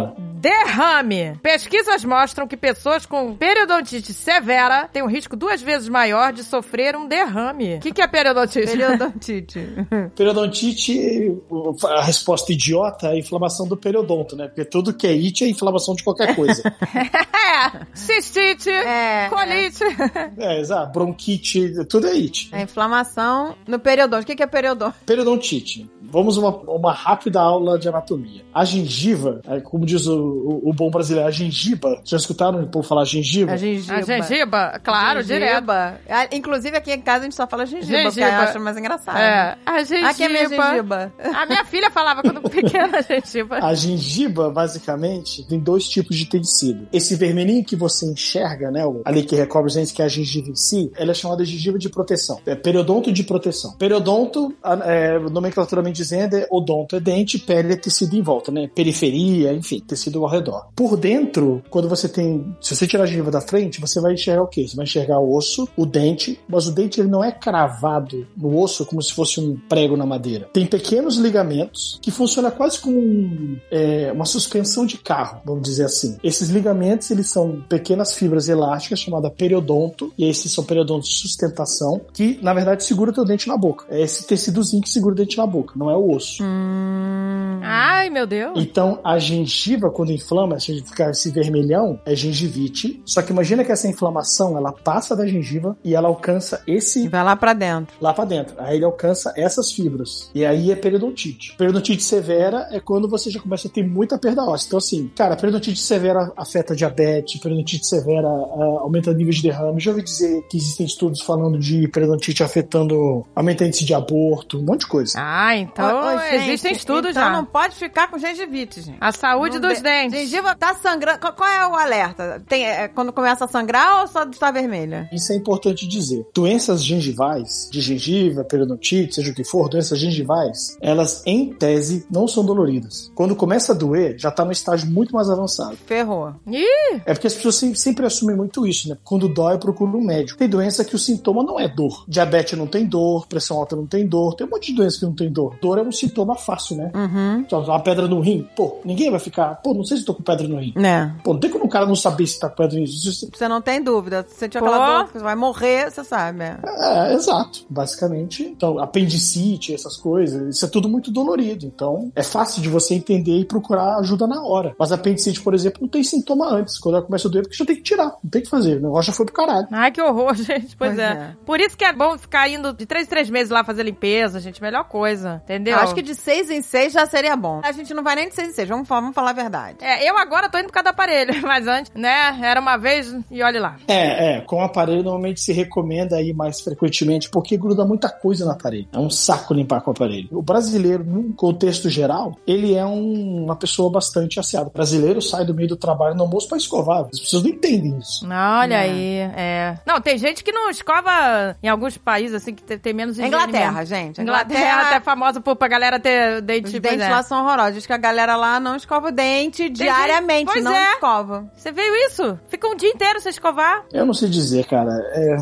Derrame. Pesquisas mostram que pessoas com periodontite severa têm um risco duas vezes maior de sofrer um derrame. O que, que é periodontite? Periodontite. Periodontite, a resposta idiota é a inflamação do periodonto, né? Porque tudo que é it é inflamação de qualquer coisa. é, cistite, É, colite. é, exato. Bronquite, tudo é it. É inflamação no periodonte. O que que é periodonte? Periodontite. Vamos uma, uma rápida aula de anatomia. A gengiva, é, como diz o, o- o bom brasileiro, a gengiba. Já escutaram o povo falar gengiva? A gengiba. A gengiba, claro, direto. Gengiba. Ah, Inclusive aqui em casa a gente só fala gengiba, porque Gengiba. eu acho mais engraçado. É, a gengiba. Aqui é minha gengiba. A minha filha falava quando pequena gengiba. A gengiba, basicamente, tem dois tipos de tecido. Esse vermelhinho que você enxerga, né, o- ali que recobre os dentes, que é a gengiva em si, ela é chamada de gengiva de proteção. É periodonto de proteção. Periodonto, a- é, nomenclaturamente dizendo, é odonto é dente, pele é tecido em volta, né? Periferia, enfim, tecido ao redor. Por dentro, quando você tem, se você tirar a gengiva da frente, você vai enxergar o quê? Você vai enxergar o osso, o dente, mas o dente ele não é cravado no osso como se fosse um prego na madeira. Tem pequenos ligamentos que funcionam quase como um, é, uma suspensão de carro, vamos dizer assim. Esses ligamentos eles são pequenas fibras elásticas chamadas periodonto e esses são periodontos de sustentação que na verdade segura o teu dente na boca. É esse tecidozinho que segura o dente na boca, não é o osso. Hum. Ai, meu Deus. Então, a gengiva, quando inflama, se ficar esse vermelhão, é gengivite. Só que imagina que essa inflamação, ela passa da gengiva e ela alcança esse Vai lá pra dentro. lá pra dentro. Aí ele alcança essas fibras. E aí é periodontite. Periodontite severa é quando você já começa a ter muita perda óssea. Então, assim, cara, periodontite severa afeta diabetes, periodontite severa ah, aumenta o nível de derrame. Já ouvi dizer que existem estudos falando de periodontite afetando aumenta o índice de aborto, um monte de coisa. Ah, então Ô, ô, gente, existem estudos então já. não pode ficar com gengivite, gente. A saúde Dos de- dentes. Gengiva tá sangrando. Qual, é o alerta? Tem, é, quando começa a sangrar ou só está vermelha? Isso é importante dizer. Doenças gengivais, de gengiva, periodontite, seja o que for, doenças gengivais, elas, em tese, não são doloridas. Quando começa a doer, já tá no estágio muito mais avançado. Ferrou. Ih, É porque as pessoas sempre, sempre assumem muito isso, né? Quando dói, eu procuro um médico. Tem doença que o sintoma não é dor. Diabetes não tem dor, pressão alta não tem dor, tem um monte de doença que não tem dor. Dor é um sintoma fácil, né? Uhum. Só uma pedra no rim, pô, ninguém vai ficar, pô, não sei se tô com pedra no rim. Né? Pô, não tem como o cara não saber se tá com pedra no rim. Você não tem dúvida. Se Pô. aquela dor que você vai morrer, você sabe. é. É, exato. Basicamente, então, apendicite, essas coisas, isso é tudo muito dolorido. Então, é fácil de você entender e procurar ajuda na hora. Mas apendicite, por exemplo, não tem sintoma antes. Quando ela começa a doer, porque já tem que tirar. Não tem que fazer. O negócio já foi pro caralho. Ai, que horror, gente. Pois, Pois é. é. Por isso que é bom ficar indo de três em três meses lá fazer limpeza, gente. Melhor coisa, entendeu? Eu acho que de seis em seis já seria bom. A gente não vai nem de seis em seis. Vamos, falar- vamos falar a verdade. É, eu agora tô indo por causa do aparelho, mas antes, né, era uma vez e olhe lá. É, é. Com o aparelho, normalmente se recomenda ir mais frequentemente, porque gruda muita coisa no aparelho. É um saco limpar com o aparelho. O brasileiro, num contexto geral, ele é um- uma pessoa bastante asseada. O brasileiro sai do meio do trabalho no almoço pra escovar. As pessoas não entendem isso. Olha É. aí, é. Não, tem gente que não escova em alguns países, assim, que tem, tem menos higiene Inglaterra, mesmo. gente. Inglaterra, até é famosa por, pra galera ter dente... Os dentes é. lá são horrorosos. Diz que a galera lá não escova dente diariamente, Pois não é. escova. Você viu isso? Fica um dia inteiro sem escovar. Eu não sei dizer, cara. É,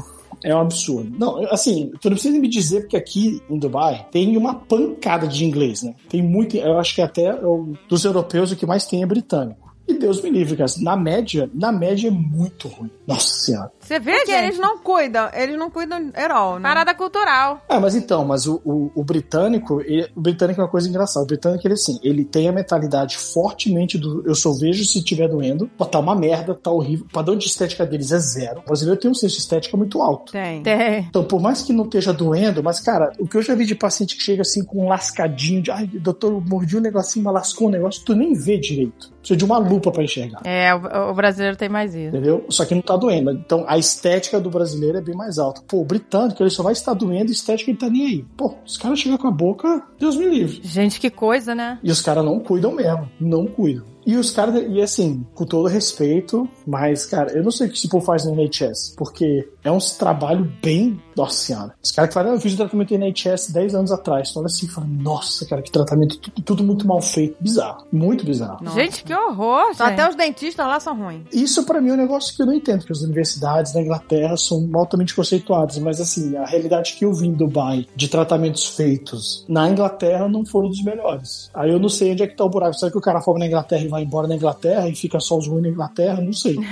é um absurdo. Não, assim, tu não precisa me dizer porque aqui em Dubai tem uma pancada de inglês, né? Tem muito. Eu acho que até o- dos europeus o que mais tem é britânico. E Deus me livre, cara. Na média, na média é muito ruim. Nossa senhora. Você vê, Porque gente? eles não cuidam. Eles não cuidam herói, né? Parada cultural. Ah, mas então, mas o, o, o britânico, ele- o britânico é uma coisa engraçada. O britânico, ele assim, ele tem a mentalidade fortemente do eu só vejo se tiver doendo, pô, tá uma merda, tá horrível. O padrão de estética deles é zero. O brasileiro tem um senso de estética muito alto. Tem. Tem. Então, por mais que não esteja doendo, mas, cara, o que eu já vi de paciente que chega assim com um lascadinho, de ai, doutor, mordi um negocinho, mas lascou um negócio, tu nem vê direito. Precisa de uma lupa pra enxergar. É, o, o brasileiro tem mais isso. Entendeu? Só que não tá doendo. Então a estética do brasileiro é bem mais alta. Pô, o britânico, ele só vai estar doendo, estética ele tá nem aí. Pô, os caras chegam com a boca, Deus me livre. Gente, que coisa, né? E os caras não cuidam mesmo. Não cuidam. E os caras, e assim, com todo respeito, mas, cara, eu não sei o que esse povo faz no NHS, porque é um trabalho bem. Nossa senhora. Os caras que falaram, "Ah, eu fiz o tratamento no NHS 10 anos atrás. Então, olha assim, fala, nossa, cara, que tratamento, tudo, tudo muito mal feito. Bizarro. Muito bizarro. Nossa. Gente, que horror, gente. Até os dentistas lá são ruins. Isso pra mim é um negócio que eu não entendo, porque as universidades da Inglaterra são altamente conceituadas, mas assim, a realidade que eu vi em Dubai de tratamentos feitos na Inglaterra não foram dos melhores. Aí eu não sei onde é que tá o buraco. Será que o cara forma na Inglaterra e vai embora na Inglaterra e fica só os ruins na Inglaterra? Não sei.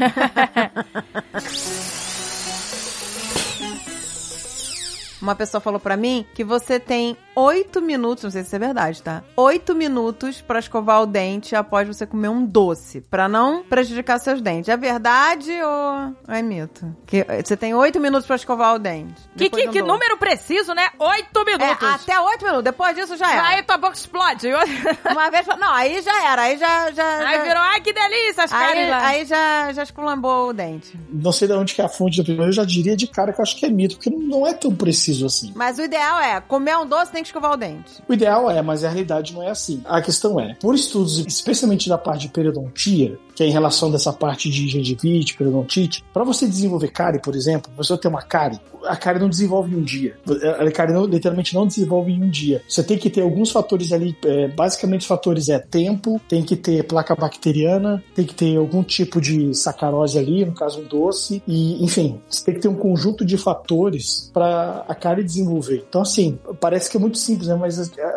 Uma pessoa falou pra mim que você tem oito minutos, não sei se isso é verdade, tá? Oito minutos pra escovar o dente após você comer um doce, pra não prejudicar seus dentes. É verdade ou é mito? Que você tem oito minutos pra escovar o dente. Que, que, que número preciso, né? Oito É, minutos. até oito minutos. Depois disso já era. Aí tua boca explode. Uma vez, não, aí já era. Aí já, já, Aí já- virou, ai que delícia, as Aí, caras aí já, já esculambou o dente. Não sei de onde que é a fonte da opinião. Eu já diria de cara que eu acho que é mito, porque não é tão preciso assim. Mas o ideal é comer um doce tem que escovar o dente. O ideal é, mas a realidade não é assim. A questão é, por estudos, especialmente da parte de periodontia, que é em relação dessa parte de gengivite, periodontite, para você desenvolver cárie, por exemplo, você ter uma cárie, a cárie não desenvolve em um dia. A cárie não- literalmente não desenvolve em um dia. Você tem que ter alguns fatores ali, é, basicamente os fatores é tempo, tem que ter placa bacteriana, tem que ter algum tipo de sacarose ali, no caso um doce, e enfim, você tem que ter um conjunto de fatores para a cárie desenvolver. Então assim, parece que é muito simples, né? Mas é,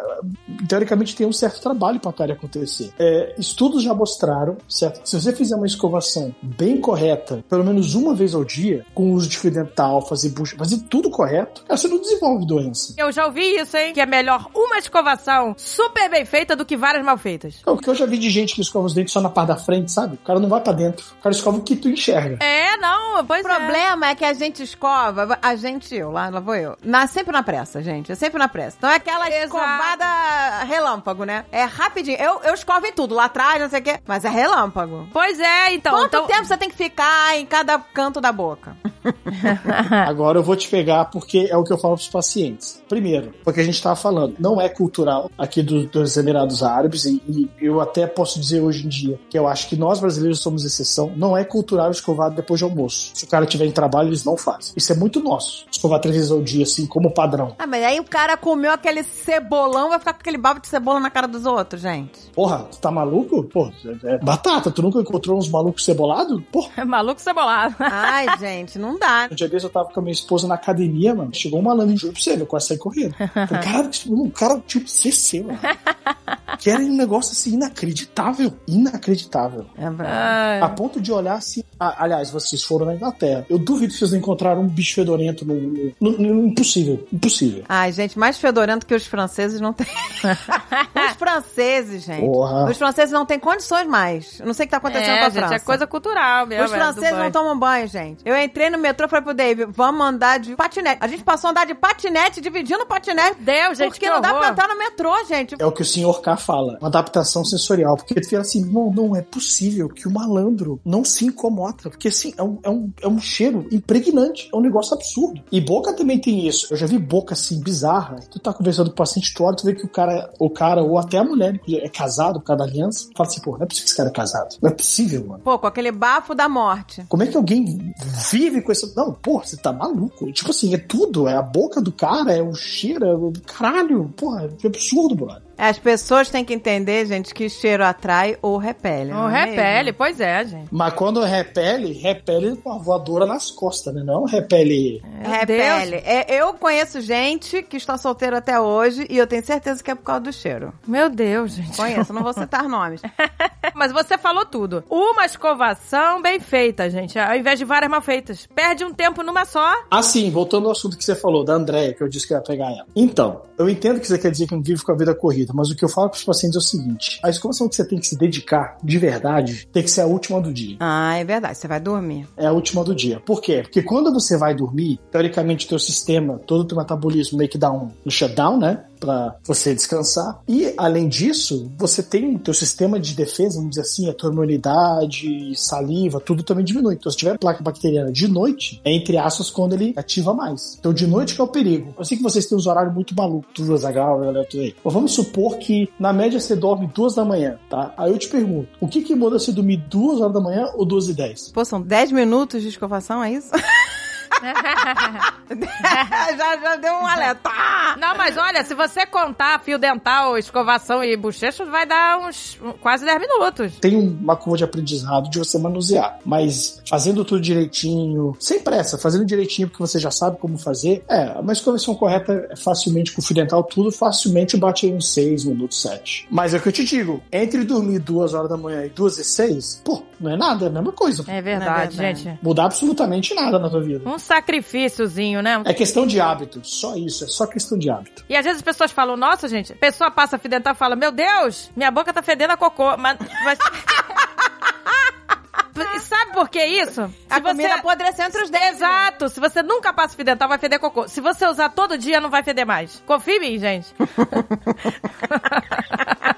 teoricamente tem um certo trabalho para a cárie acontecer. É, estudos já mostraram, certo? Se você fizer uma escovação bem correta, pelo menos uma vez ao dia, com uso de fio dental, fazer bucha, fazer tudo correto, cara, você não desenvolve doença. Eu já ouvi isso, hein? Que é melhor uma escovação super bem feita do que várias mal feitas. É O que eu já vi de gente que escova os dentes só na parte da frente, sabe? O cara não vai pra dentro. O cara escova o que tu enxerga. É, não, pois O problema é. que a gente escova, a gente, eu, lá, lá vou eu. Na, sempre na pressa, gente. É sempre na pressa. Então é aquela Exato. escovada relâmpago, né? É rapidinho. Eu, eu escovo em tudo, lá atrás, não sei o quê. Mas é relâmpago. Pois é, então. Quanto então... tempo você tem que ficar em cada canto da boca? Agora eu vou te pegar porque é o que eu falo pros pacientes. Primeiro, porque a gente tava falando, não é cultural aqui do- dos Emirados Árabes e, e eu até posso dizer hoje em dia que eu acho que nós brasileiros somos exceção. Não é cultural escovar depois de almoço. Se o cara tiver em trabalho, eles não fazem. Isso é muito nosso. Escovar três vezes ao dia, assim, como padrão. Ah, mas aí o cara comeu aquele cebolão, vai ficar com aquele babo de cebola na cara dos outros, gente. Porra, tu tá maluco? Pô, é, é batata. Tu nunca encontrou uns malucos cebolados? Porra. É maluco cebolado. Ai, gente, não dá. Um dia desse eu tava com a minha esposa na academia, mano. Chegou um malandro juro pra você, eu quase saí correndo. Falei, cara, um cara tipo CC, mano. Que era um negócio assim inacreditável. Inacreditável. É. Ai. A ponto de olhar assim. Ah, aliás, vocês foram na Inglaterra. Eu duvido que vocês encontraram um bicho fedorento no. no- no- impossível. Impossível. Ai, gente, mais fedorento que os franceses não tem. os franceses, gente. Porra. Os franceses não têm condições mais. Eu não sei o que tá acontecendo É, com a gente, França. é coisa cultural mesmo. Os é, franceses não tomam banho, gente. Eu entrei no metrô e falei pro Dave, vamos andar de patinete. A gente passou a andar de patinete, dividindo o patinete. Deus, gente, porque que não dá horror. pra entrar no metrô, gente. É o que o senhor K fala, uma adaptação sensorial. Porque tu fica assim, não, não é possível que o malandro não se incomoda. Porque assim, é um, é um, é um cheiro impregnante, é um negócio absurdo. E boca também tem isso. Eu já vi boca assim, bizarra. Tu tá conversando com o paciente, tu olha, tu vê que o cara, o cara, ou até a mulher, é casado por causa da aliança, fala assim, pô, não é possível que esse cara é casado. Não é possível, mano. Pô, com aquele bafo da morte. Como é que alguém vive com esse. Não, porra, você tá maluco. Tipo assim, é tudo. É a boca do cara, é o cheiro, é o caralho. Porra, que absurdo, brother. As pessoas têm que entender, gente, que cheiro atrai ou repele. Não é repele, mesmo? pois é, gente. Mas quando repele, repele com a voadora nas costas, né? Não repele. Meu Repele. É, eu conheço gente que está solteiro até hoje e eu tenho certeza que é por causa do cheiro. Meu Deus, gente. Conheço, não vou citar nomes. Mas você falou tudo. Uma escovação bem feita, gente, ao invés de várias mal feitas. Perde um tempo numa só. Assim, voltando ao assunto que você falou, da Andréia, que eu disse que ia pegar ela. Então, eu entendo que você quer dizer que não vive com a vida corrida, mas o que eu falo para os pacientes é o seguinte: a escovação que você tem que se dedicar, de verdade, tem que ser a última do dia. Ah, é verdade. Você vai dormir. É a última do dia. Por quê? Porque quando você vai dormir, teoricamente teu sistema, todo o teu metabolismo meio que dá um, um shutdown, né? Pra você descansar. E, além disso, você tem o teu sistema de defesa, vamos dizer assim, a tua imunidade, saliva, tudo também diminui. Então, se tiver placa bacteriana de noite, é entre aspas quando ele ativa mais. Então, de noite que é o perigo. Eu sei que vocês têm uns horários muito malucos, tu, Azaghal, galera, tu aí. Mas vamos supor que, na média, você dorme duas da manhã, tá? Aí eu te pergunto, o que que muda se dormir duas horas da manhã ou duas e dez? Pô, são 10 minutos de escovação, é isso? já, já deu um alerta. Não, mas olha, se você contar fio dental, escovação e bochecha, vai dar uns quase 10 minutos. tem uma curva de aprendizado de você manusear. Mas fazendo tudo direitinho, sem pressa, fazendo direitinho porque você já sabe como fazer, é, uma escovação correta é facilmente com o fio dental, tudo facilmente bate aí uns 6 minutos, 7. Mas é o que eu te digo, entre dormir 2 horas da manhã e 2 e 6, pô, não é nada, é a mesma coisa. É verdade, Não é verdade. gente. Mudar absolutamente nada na tua vida. Um sacrifíciozinho, né? É questão de hábito, só isso, é só questão de hábito. E às vezes as pessoas falam, nossa, gente, a pessoa passa fio dental e fala, meu Deus, minha boca tá fedendo a cocô. Mas. mas... E Sabe por que isso? A comida apodreceu entre os dentes. Exato. Se você nunca passa fio dental, vai feder cocô. Se você usar todo dia, não vai feder mais. Confia em mim, gente.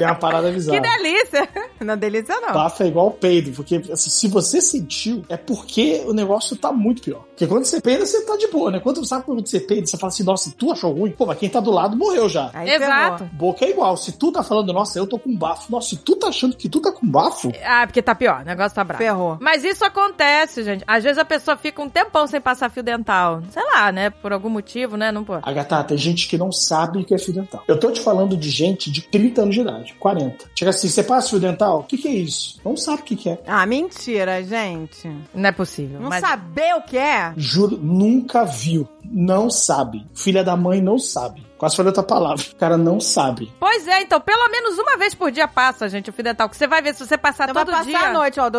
Tem uma parada Que bizarra. delícia. Não é delícia, não. Bafo é igual o peido, porque assim, se você sentiu, é porque o negócio tá muito pior. Porque quando você peida, você tá de boa, né? Quando sabe quando você peida, você fala assim, nossa, tu achou ruim? Pô, mas quem tá do lado morreu já. Aí Exato. ferrou. Boca é igual. Se tu tá falando, nossa, eu tô com bafo. Nossa, se tu tá achando que tu tá com bafo, Ah, porque tá pior. O negócio tá bravo. Ferrou. Mas isso acontece, gente. Às vezes a pessoa fica um tempão sem passar fio dental. Sei lá, né? Por algum motivo, né? Não pô. Agatha, tem gente que não sabe o que é fio dental. Eu tô te falando de gente de 30 anos de idade, 40. Chega assim, você passa fio dental? O que que é isso? Não sabe o que que é. Ah, mentira, gente. Não é possível. Não mas... saber o que é? Juro, nunca viu. Não sabe. Filha da mãe não sabe. Quase falei outra palavra. O cara não sabe. Pois é, então, pelo menos uma vez por dia passa, gente, o fio dental. Que você vai ver se você passar Então vai todo passar dia. a noite, ó. do-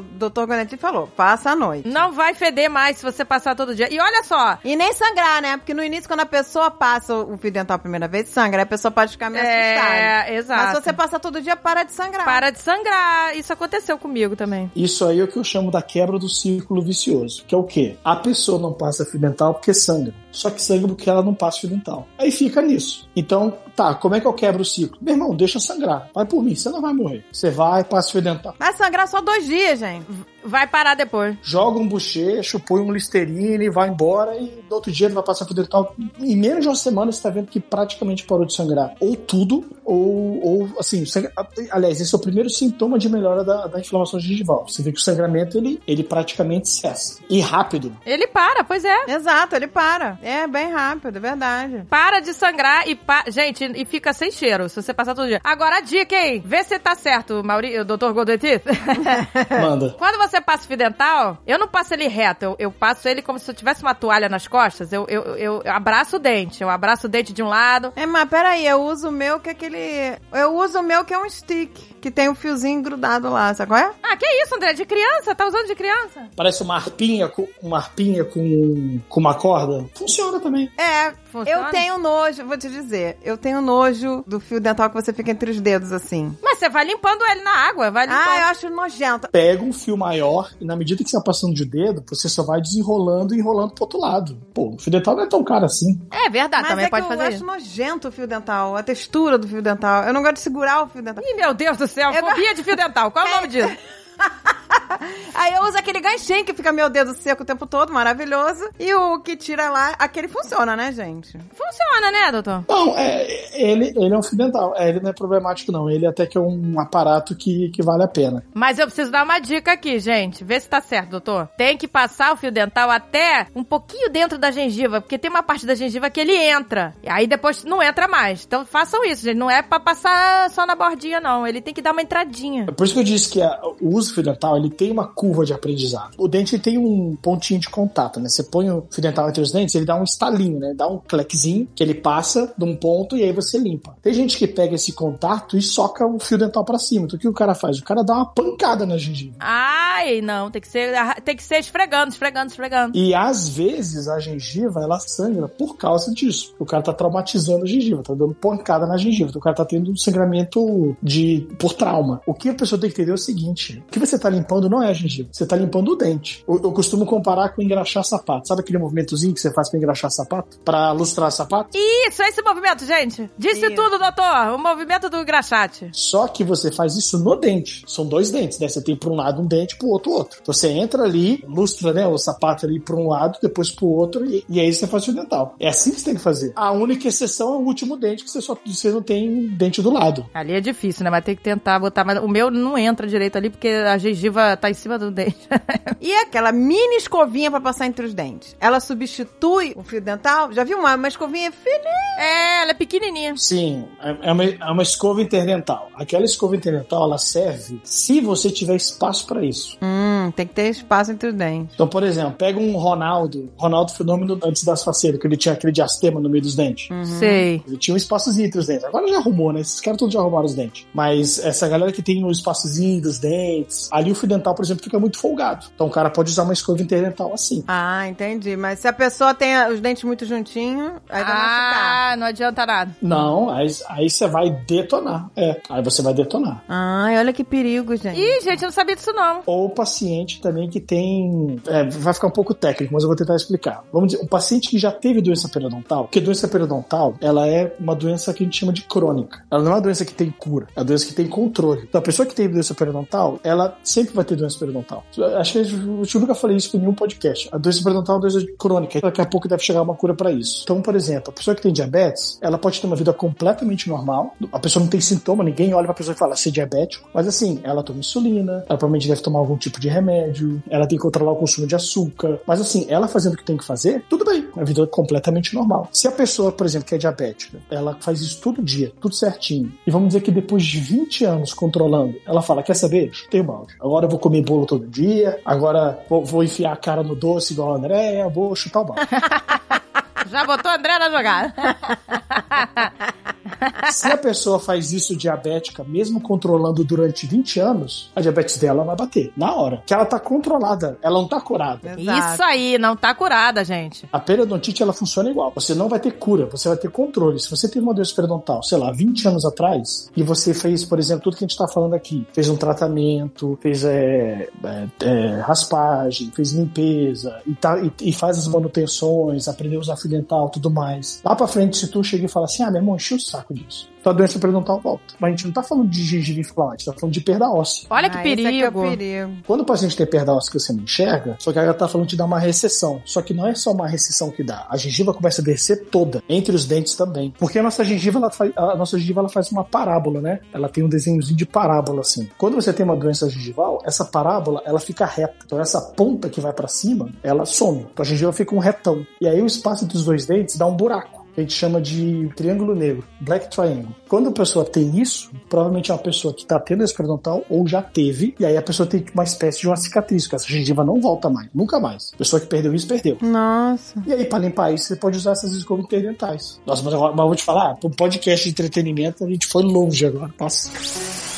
o doutor Gonetti falou. Passa a noite. Não vai feder mais se você passar todo dia. E olha só. E nem sangrar, né? Porque no início, quando a pessoa passa o fio dental a primeira vez, sangra. A pessoa pode ficar meio assustada. É, exato. Mas se você passar todo dia, para de sangrar. Para de sangrar. Isso aconteceu comigo também. Isso aí é o que eu chamo da quebra do círculo vicioso. Que é o quê? A pessoa não passa fio dental porque sangra. Só que sangra porque ela não passa fio dental. Aí fica nisso. Então, tá, como é que eu quebro o ciclo? Meu irmão, deixa sangrar. Vai por mim, você não vai morrer. Você vai, passa fio dental. Vai sangrar só dois dias, gente. Vai parar depois. Joga um bochecho, põe um listerine, vai embora e no outro dia ele vai passar fio dental. Em menos de uma semana você tá vendo que praticamente parou de sangrar. Ou tudo, ou, ou assim, sangra- aliás, esse é o primeiro sintoma de melhora da, da inflamação gengival. Você vê que o sangramento ele, ele praticamente cessa. E rápido. Ele para, pois é. Exato, ele para. É bem rápido, é verdade. Para de sangrar e pa... gente, e fica sem cheiro se você passar todo dia. Agora a dica, hein? Vê se tá certo, Mauri... Dr. Golden Teeth. Manda. Quando você passa o fio dental, eu não passo ele reto, eu, eu passo ele como se eu tivesse uma toalha nas costas. Eu, eu, eu, eu abraço o dente, eu abraço o dente de um lado. É, mas peraí, eu uso o meu que é aquele. Eu uso o meu que é um stick, que tem um fiozinho grudado lá, sabe qual é? Ah, que isso, André? De criança? Tá usando de criança? Parece uma arpinha, com, uma arpinha com, com uma corda. Funciona também. É, Funciona? eu tenho nojo, vou te dizer, eu tenho nojo do fio dental que você fica entre os dedos assim. Mas você vai limpando ele na água, vai limpando. Ah, eu acho nojento. Pega um fio maior e na medida que você vai passando de dedo, você só vai desenrolando e enrolando pro outro lado. Pô, o fio dental não é tão caro assim. É verdade, Mas também é pode que eu fazer acho nojento o fio dental, a textura do fio dental. Eu não gosto de segurar o fio dental. Ih, meu Deus do céu, Eu- fobia de fio dental. Qual é o nome disso? Aí eu uso aquele ganchinho que fica meu dedo seco o tempo todo, maravilhoso. E o que tira lá, aquele funciona, né, gente? Funciona, né, doutor? Não, é, ele, ele é um fio dental. É, ele não é problemático, não. Ele até que é um aparato que, que vale a pena. Mas eu preciso dar uma dica aqui, gente. Vê se tá certo, doutor. Tem que passar o fio dental até um pouquinho dentro da gengiva, porque tem uma parte da gengiva que ele entra. E aí depois não entra mais. Então façam isso, gente. Não é pra passar só na bordinha, não. Ele tem que dar uma entradinha. É por isso que eu disse que a- o uso do fio dental ele tem uma curva de aprendizado. O dente tem um pontinho de contato, né? Você põe o fio dental entre os dentes, ele dá um estalinho, né? Dá um clequezinho que ele passa de um ponto e aí você limpa. Tem gente que pega esse contato e soca o fio dental pra cima. Então o que o cara faz? O cara dá uma pancada na gengiva. Ai, não. Tem que ser, tem que ser esfregando, esfregando, esfregando. E às vezes a gengiva ela sangra por causa disso. O cara tá traumatizando a gengiva, tá dando pancada na gengiva. Então o cara tá tendo um sangramento de por trauma. O que a pessoa tem que entender é o seguinte: que você tá limpando não é a gengiva. Você tá limpando o dente. Eu, eu costumo comparar com engraxar sapato. Sabe aquele movimentozinho que você faz pra engraxar sapato? Pra lustrar sapato? Isso, é esse movimento, gente. Disse Isso. tudo, doutor. O movimento do graxate. Só que você faz isso no dente. São dois dentes, né? Você tem pra um lado um dente, pro outro outro. Então você entra ali, lustra, né, o sapato ali pra um lado, depois pro outro, e, e aí você faz o dental. É assim que você tem que fazer. A única exceção é o último dente, que você só você não tem dente do lado. Ali é difícil, né? Vai ter que tentar botar. Mas o meu não entra direito ali porque a gengiva tá em cima do dente. E aquela mini escovinha pra passar entre os dentes? Ela substitui o fio dental? Já viu uma, uma escovinha fininha? é, ela é pequenininha. Sim, é é uma, é uma escova interdental. Aquela escova interdental, ela serve se você tiver espaço pra isso. Hum, tem que ter espaço entre os dentes. Então, por exemplo, pega um Ronaldo, Ronaldo Fenômeno antes das faceiras, que ele tinha aquele diastema no meio dos dentes. Sei. Ele tinha um espaçozinho entre os dentes. Agora já arrumou, né? Esses caras todos já arrumaram os dentes. Mas essa galera que tem um espaçozinho dos dentes, ali o fio dental, por exemplo, fica muito folgado. Então o cara pode usar uma escova interdental assim. Ah, entendi. Mas se a pessoa tem os dentes muito juntinhos, aí vai machucar. Ah, não adianta nada. Não, aí, aí você vai detonar. É, aí você vai detonar. Ai, olha que perigo, gente. Ih, gente, eu não sabia disso não. Ou o paciente também que tem. é, vai ficar um pouco técnico, mas eu vou tentar explicar. Vamos dizer, um paciente que já teve doença periodontal, porque doença periodontal, ela é uma doença que a gente chama de crônica. Ela não é uma doença que tem cura, é uma doença que tem controle. Então a pessoa que tem doença periodontal, ela sempre vai ter doença periodontal. Acho que eu eu nunca falei isso em nenhum podcast. A doença periodontal é uma doença crônica. Daqui a pouco deve chegar uma cura pra isso. Então, por exemplo, a pessoa que tem diabetes, ela pode ter uma vida completamente normal. A pessoa não tem sintoma, ninguém olha pra pessoa e fala ser diabético. Mas assim, ela toma insulina, ela provavelmente deve tomar algum tipo de remédio, ela tem que controlar o consumo de açúcar. Mas assim, ela fazendo o que tem que fazer, tudo bem. A vida é completamente normal. Se a pessoa, por exemplo, que é diabética, ela faz isso todo dia, tudo certinho. E vamos dizer que depois de 20 anos controlando, ela fala: quer saber? Tem Agora eu vou comer bolo todo dia, agora vou, vou enfiar a cara no doce igual a Andréia, vou chutar o balde. Já botou o André na jogada. Se a pessoa faz isso diabética, mesmo controlando durante 20 anos, a diabetes dela vai bater na hora. Que ela tá controlada, ela não tá curada. Exato. Isso aí, não tá curada, gente. A periodontite ela funciona igual. Você não vai ter cura, você vai ter controle. Se você teve uma doença periodontal, sei lá, 20 anos atrás, e você fez, por exemplo, tudo que a gente tá falando aqui, fez um tratamento, fez é, é, é, raspagem, fez limpeza, e, tá, e, e faz as manutenções, aprendeu a usar fio dental, tudo mais. Lá pra frente, se tu chega e fala assim, ah, meu irmão, encheu o saco disso. Tua doença periodontal volta. Mas a gente não tá falando de gengiva inflamada, a gente tá falando de perda óssea. Olha que Ah, esse aqui é o perigo. perigo. Quando o paciente tem perda óssea que você não enxerga, só que ela tá falando de dar uma recessão. Só que não é só uma recessão que dá. A gengiva começa a descer toda, entre os dentes também. Porque a nossa gengiva, ela faz, a nossa gengiva ela faz uma parábola, né? Ela tem um desenhozinho de parábola assim. Quando você tem uma doença gengival, essa parábola, ela fica reta. Então essa ponta que vai pra cima, ela some. Então a gengiva fica um retão. E aí o espaço entre os dois dentes dá um buraco a gente chama de triângulo negro, black triangle. Quando a pessoa tem isso, provavelmente é uma pessoa que está tendo esse periodontal ou já teve, e aí a pessoa tem uma espécie de uma cicatriz, que essa gengiva não volta mais, nunca mais. A pessoa que perdeu isso, perdeu. Nossa. E aí, para limpar isso, você pode usar essas escovas interdentais. Nossa, mas, agora, mas eu vou te falar, para um podcast de entretenimento, a gente foi longe agora. Nossa.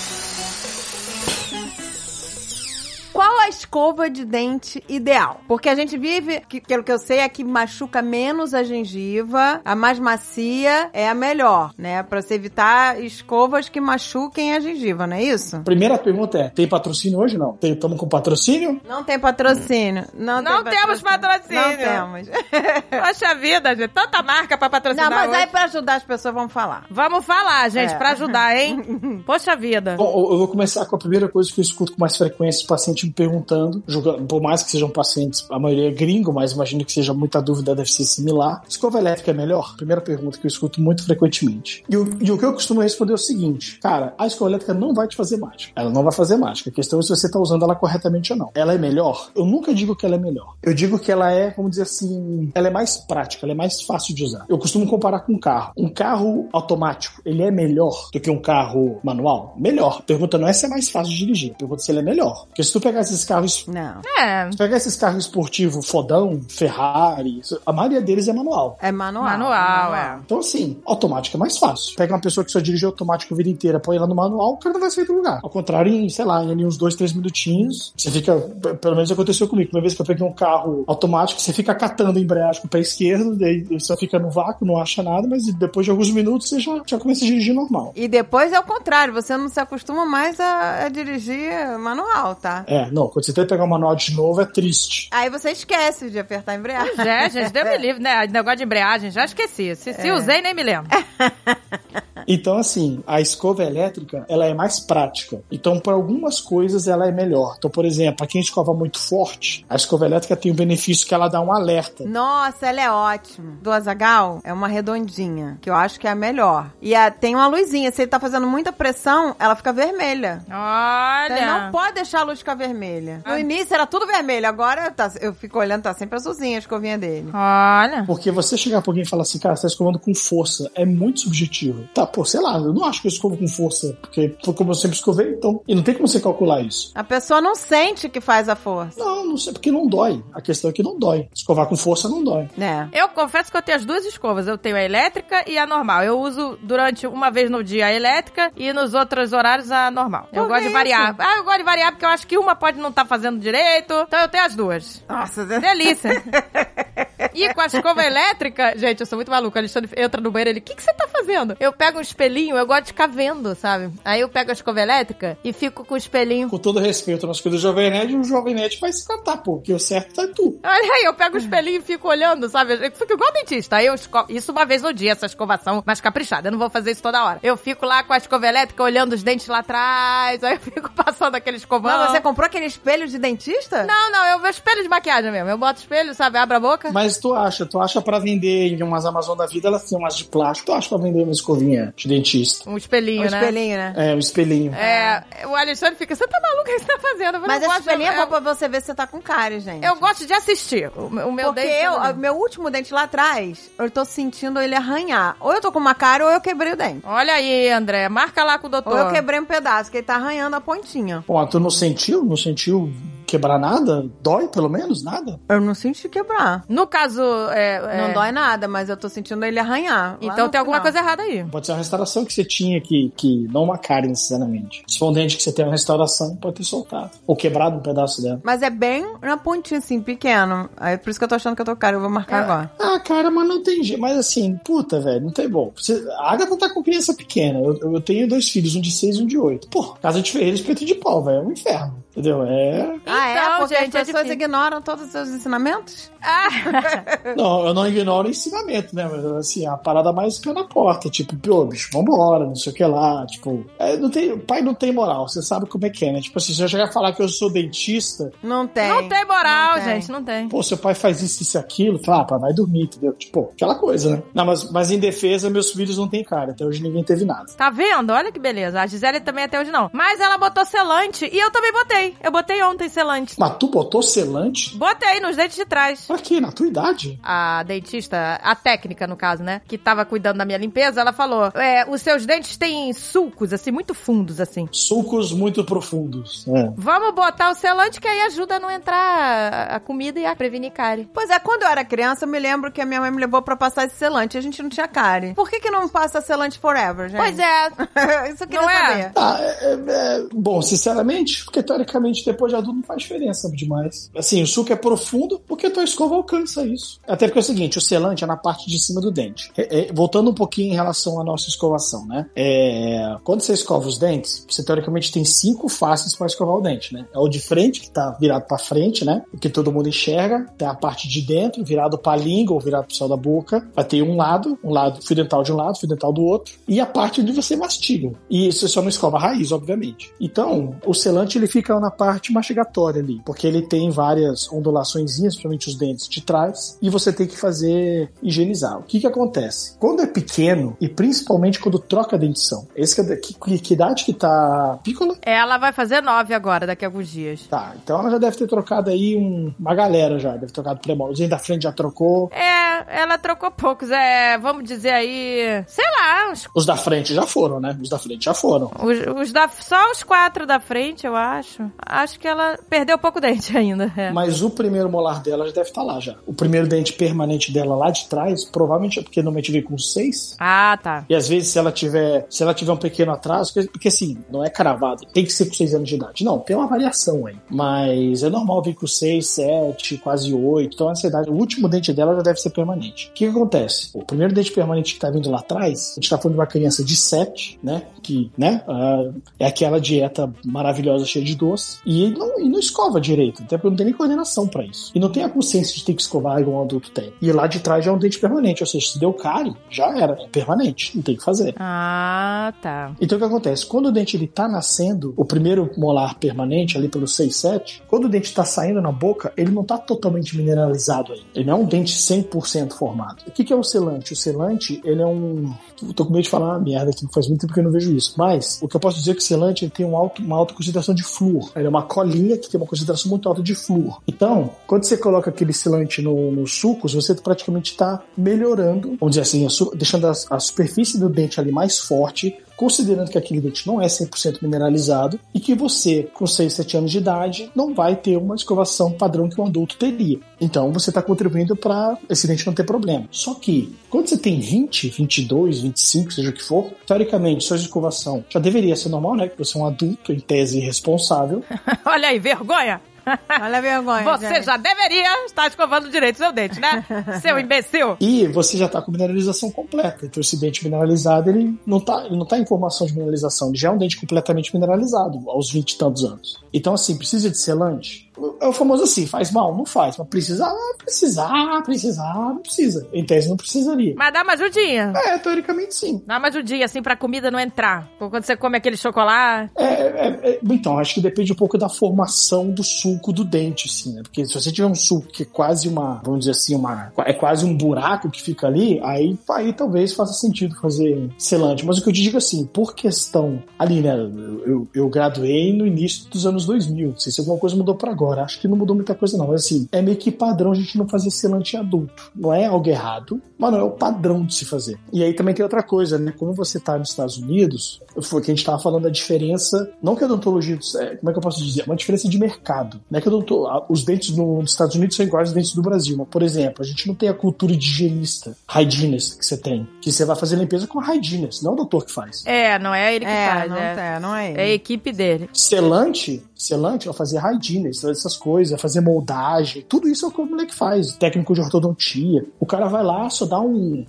Escova de dente ideal? Porque a gente vive, que, pelo que eu sei, é que machuca menos a gengiva, a mais macia é a melhor, né? Pra você evitar escovas que machuquem a gengiva, não é isso? Primeira pergunta é: tem patrocínio hoje não? Tem, tamo com patrocínio? Não tem patrocínio. Não, Não tem temos patrocínio. Não temos. Poxa vida, gente. Tanta marca pra patrocinar Não, mas hoje. aí pra ajudar as pessoas, vamos falar. Vamos falar, gente, É. pra ajudar, hein? Poxa vida. Bom, eu vou começar com a primeira coisa que eu escuto com mais frequência, o paciente me perguntando, julga- por mais que sejam pacientes, a maioria é gringo, mas imagino que seja muita dúvida, deve ser similar. Escova elétrica é melhor? Primeira pergunta que eu escuto muito frequentemente. E o, e o que eu costumo responder é o seguinte, cara, a escova elétrica não vai te fazer mágica. Ela não vai fazer mágica. A questão é se você está usando ela corretamente ou não. Ela é melhor? Eu nunca digo que ela é melhor. Eu digo que ela é, vamos dizer assim, ela é mais prática, ela é mais fácil de usar. Eu costumo comparar com um carro. Um carro automático, ele é melhor do que um carro manual? Melhor. A pergunta não é se é mais fácil de dirigir, a pergunta é se ele é melhor. Porque se tu pegar esses carros. Não. É, Se pegar esses carros esportivos fodão, Ferrari, a maioria deles é manual. É manual. manual, é. Então, assim, automático é mais fácil. Pega uma pessoa que só dirige automático a vida inteira, põe ela no manual, o cara não vai sair do lugar. Ao contrário, em, sei lá, em ali uns dois, três minutinhos, você fica. Pelo menos aconteceu comigo. Uma vez que eu peguei um carro automático, você fica catando a embreagem com o pé esquerdo, daí você só fica no vácuo, não acha nada, mas depois de alguns minutos você já, já começa a dirigir normal. E depois é o contrário, você não se acostuma mais a, a dirigir manual, tá? É, não, quando você tenta pegar um manual de novo é triste. Aí você esquece de apertar a embreagem. já, gente, deu me livre, né? Negócio de embreagem, já esqueci. Se, se usei, nem me lembro. Então, assim, a escova elétrica, ela é mais prática. Então, para algumas coisas, ela é melhor. Então, por exemplo, pra quem escova muito forte, a escova elétrica tem o benefício que ela dá um alerta. Nossa, ela é ótima. Do Azagal é uma redondinha, que eu acho que é a melhor. E a- tem uma luzinha. Se ele tá fazendo muita pressão, ela fica vermelha. Você Olha. não pode deixar a luz ficar vermelha. No Ah. início era tudo vermelho, agora tá- eu fico olhando, tá sempre azulzinha a escovinha dele. Olha. Porque você chegar pra alguém e falar assim, cara, você tá escovando com força, é muito subjetivo. Tá, pô, sei lá, eu não acho que eu escovo com força, porque foi como eu sempre escovei, então. E não tem como você calcular isso. A pessoa não sente que faz a força. Não, não sei, porque não dói. A questão é que não dói. Escovar com força não dói. né? Eu confesso que eu tenho as duas escovas. Eu tenho a elétrica e a normal. Eu uso durante uma vez no dia a elétrica e nos outros horários a normal. Eu Por gosto que de variar. isso? Ah, eu gosto de variar porque eu acho que uma pode não estar fazendo direito. Então eu tenho as duas. Nossa, Delícia. E com a escova elétrica, gente, eu sou muito maluca. O Alexandre entra no banheiro ele, o que, que você tá fazendo? Eu pego um espelhinho, eu gosto de ficar vendo, sabe? Aí eu pego a escova elétrica e fico com o espelhinho. Com todo respeito nas coisas do Jovem Nerd, o Jovem Nerd vai se catar, pô, porque o certo tá tu. Olha aí, eu pego o espelhinho e fico olhando, sabe? Eu fico igual dentista. Aí eu escovo. Isso uma vez no dia, essa escovação mais caprichada. Eu não vou fazer isso toda hora. Eu fico lá com a escova elétrica olhando os dentes lá atrás. Aí eu fico passando aquele escovão. Mas você comprou aquele espelho de dentista? Não, não, eu vejo espelho de maquiagem mesmo. Eu boto espelho, sabe? Abro a boca. Mas tu acha, tu acha pra vender em umas Amazon da vida, elas têm umas de plástico, tu acha pra vender uma escovinha de dentista? Um espelhinho, O né? espelhinho, né? É, um espelhinho. É, o Alexandre fica, você tá maluco? O que você tá fazendo? Eu Mas "Eu esse espelhinho é eu- bom pra você ver se você tá com cárie, gente. Eu gosto de assistir. O, meu- o meu Porque dente. eu, é o meu último dente lá atrás, eu tô sentindo ele arranhar. Ou eu tô com uma cárie ou eu quebrei o dente. Olha aí, André. Marca lá com o doutor. Ou eu quebrei um pedaço, que ele tá arranhando a pontinha. Pô, tu não sentiu? Não sentiu quebrar nada? Dói, pelo menos? Nada? Eu não senti quebrar. No caso. É, é- Não dói nada, mas eu tô sentindo ele arranhar. lá Então tem alguma final. coisa errada aí. Pode ser uma restauração que você tinha que, que não uma cárie necessariamente. Se for um dente que você tem uma restauração, pode ter soltado. Ou quebrado um pedaço dela. Mas é bem na pontinha, assim, pequeno. Aí por isso que eu tô achando que eu tô cara, eu vou marcar agora. Ah, cara, mas não tem jeito. Mas assim, puta, velho, não tem bom. Você, a Agatha tá com criança pequena. Eu, eu tenho dois filhos, um de seis e um de oito. Pô, casa de ferreiro, espeto de pau, velho. É um inferno. Entendeu? É. ah, é? Então, Porque gente, é as pessoas difícil. ignoram todos os seus ensinamentos? Ah, Não, eu não ignoro o ensinamento, né? Mas assim, a parada mais pé na porta. Tipo, pô, bicho, vambora, não sei o que lá. Tipo, é, não tem, o pai não tem moral. Você sabe como é que é, né? Tipo assim, se eu chegar a falar que eu sou dentista, Não tem. não tem moral, Não tem. gente. Não tem. pô, seu pai faz isso, isso e aquilo, fala, ah, pai, vai dormir, entendeu? Tipo, aquela coisa, né? Não, mas, mas em defesa, meus filhos não têm cara. Até hoje ninguém teve nada. Tá vendo? Olha que beleza. A Gisele também até hoje não. Mas ela botou selante e eu também botei. Eu botei ontem selante. Mas tu botou selante? Botei nos dentes de trás. Pra quê? Na tua idade? A dentista, a técnica no caso, né? Que tava cuidando da minha limpeza, ela falou: é, os seus dentes têm sulcos, assim, muito fundos, assim. Sulcos muito profundos. É. Vamos botar o selante que aí ajuda a não entrar a- comida e a prevenir cárie. Pois é, quando eu era criança, eu me lembro que a minha mãe me levou pra passar esse selante. A gente não tinha cárie. Por que que não passa selante forever, gente? Pois é. Isso eu queria Não é? saber. Ah, é, é, é, bom, sinceramente, porque teoricamente depois de adulto não faz diferença demais. Assim, o suco é profundo porque tua escova alcança isso. Até porque é o seguinte, o selante é na parte de cima do dente. É, é, voltando um pouquinho em relação à nossa escovação, né? É, quando você escova os dentes, você teoricamente tem cinco faces para escovar o dente, né? É o de frente, que tá virado para frente, né? O que todo mundo enxerga. Tem a parte de dentro, virado para a língua ou virado pro céu da boca. Vai ter um lado, um lado fio dental de um lado, fio dental do outro. E a parte onde você mastiga. E isso só não escova a raiz, obviamente. Então, o selante ele fica na parte mastigatória ali, porque ele tem várias ondulações, principalmente os dentes de trás, e você tem que fazer higienizar. O que que acontece? Quando é pequeno, e principalmente quando troca a dentição, esse que, é que, que- que idade que tá pícola? Ela vai fazer nove agora, daqui a alguns dias. Tá, então ela já deve ter trocado aí um- uma galera já, deve ter trocado premolzinho da frente já trocou. É, ela trocou poucos. É, vamos dizer aí, sei lá, uns, Os da frente já foram, né? Os da frente já foram. os, os da, só os quatro da frente, eu acho. Acho que ela perdeu pouco dente ainda. é. Mas o primeiro molar dela já deve estar lá já. O primeiro dente permanente dela lá de trás, provavelmente é porque normalmente vem com seis. Ah, tá. E às vezes, se ela tiver, se ela tiver um pequeno atraso, porque, assim, não é cravado, tem que ser com 6 anos de idade. Não, tem uma variação aí. Mas é normal vir com 6, 7, quase 8. Então, essa idade, o último dente dela já deve ser permanente. O que, que acontece? O primeiro dente permanente que tá vindo lá atrás, a gente tá falando de uma criança de 7, né? Que, né? ah, é aquela dieta maravilhosa cheia de doce. E ele não, e não escova direito, até porque não tem nem coordenação pra isso. E não tem a consciência de ter que escovar igual um adulto tem. E lá de trás já é um dente permanente, ou seja, se deu cárie, já era, é permanente, não tem o que fazer. Ah, tá. Então o que acontece? Quando o dente ele tá nascendo, o primeiro molar permanente, ali pelo 6, 7, quando o dente tá saindo na boca, ele não tá totalmente mineralizado ainda. Ele não é um dente 100% formado. O que, que é o selante? O selante, ele é um. Eu tô com medo de falar uma merda aqui, faz muito tempo que eu não vejo isso. Mas o que eu posso dizer é que o selante ele tem um alto, uma alta concentração de flúor. Ele é uma colinha que tem uma concentração muito alta de flúor. Então, quando você coloca aquele selante no, nos sucos, você praticamente está melhorando, vamos dizer assim, a deixando a, a superfície do dente ali mais forte, considerando que aquele dente não é 100% mineralizado e que você, com 6, 7 anos de idade, não vai ter uma escovação padrão que um adulto teria. Então você está contribuindo para esse dente não ter problema. Só que, quando você tem 20, 22, 25, seja o que for, teoricamente, sua escovação já deveria ser normal, né? Que você é um adulto, em tese, responsável. Olha aí, vergonha. Olha a vergonha. Você gente. já deveria estar escovando direito seu dente, né? Seu imbecil. E você já está com mineralização completa. Então esse dente mineralizado, ele não está ele não tá em formação de mineralização. Ele já é um dente completamente mineralizado, aos 20 e tantos anos. Então, assim, precisa de selante? É o famoso assim, faz mal? Não faz. Mas precisar, precisar, precisar, não precisa. Em tese, não precisaria. Mas dá uma ajudinha. É, teoricamente sim. Dá uma ajudinha, assim, pra comida não entrar. Quando você come aquele chocolate. É, é, é, então, acho que depende um pouco da formação do sulco do dente, assim, né? Porque se você tiver um sulco que é quase uma, vamos dizer assim, uma, é quase um buraco que fica ali, aí, aí talvez faça sentido fazer selante. Mas o que eu te digo assim, por questão ali, né? Eu, eu, eu graduei no início dos anos 2000. Não sei se alguma coisa mudou pra agora. Acho que não mudou muita coisa, não. Mas assim, é meio que padrão a gente não fazer selante adulto. Não é algo errado, mas não é o padrão de se fazer. E aí também tem outra coisa, né? Como você tá nos Estados Unidos, foi que a gente tava falando da diferença, não que a odontologia, é, como é que eu posso dizer? É uma diferença de mercado. Não é que odonto- os dentes no- nos Estados Unidos são iguais aos dentes do Brasil. Mas, por exemplo, a gente não tem a cultura de higienista, hygienist que você tem. Que você vai fazer limpeza com a hygienist, não é o doutor que faz. É, não é ele que É, faz, não, é. é, não é ele. É a equipe dele. Selante, selante vai fazer hygienist, essas coisas, fazer moldagem, tudo isso é o que o moleque faz. Técnico de ortodontia. O cara vai lá, só dá um.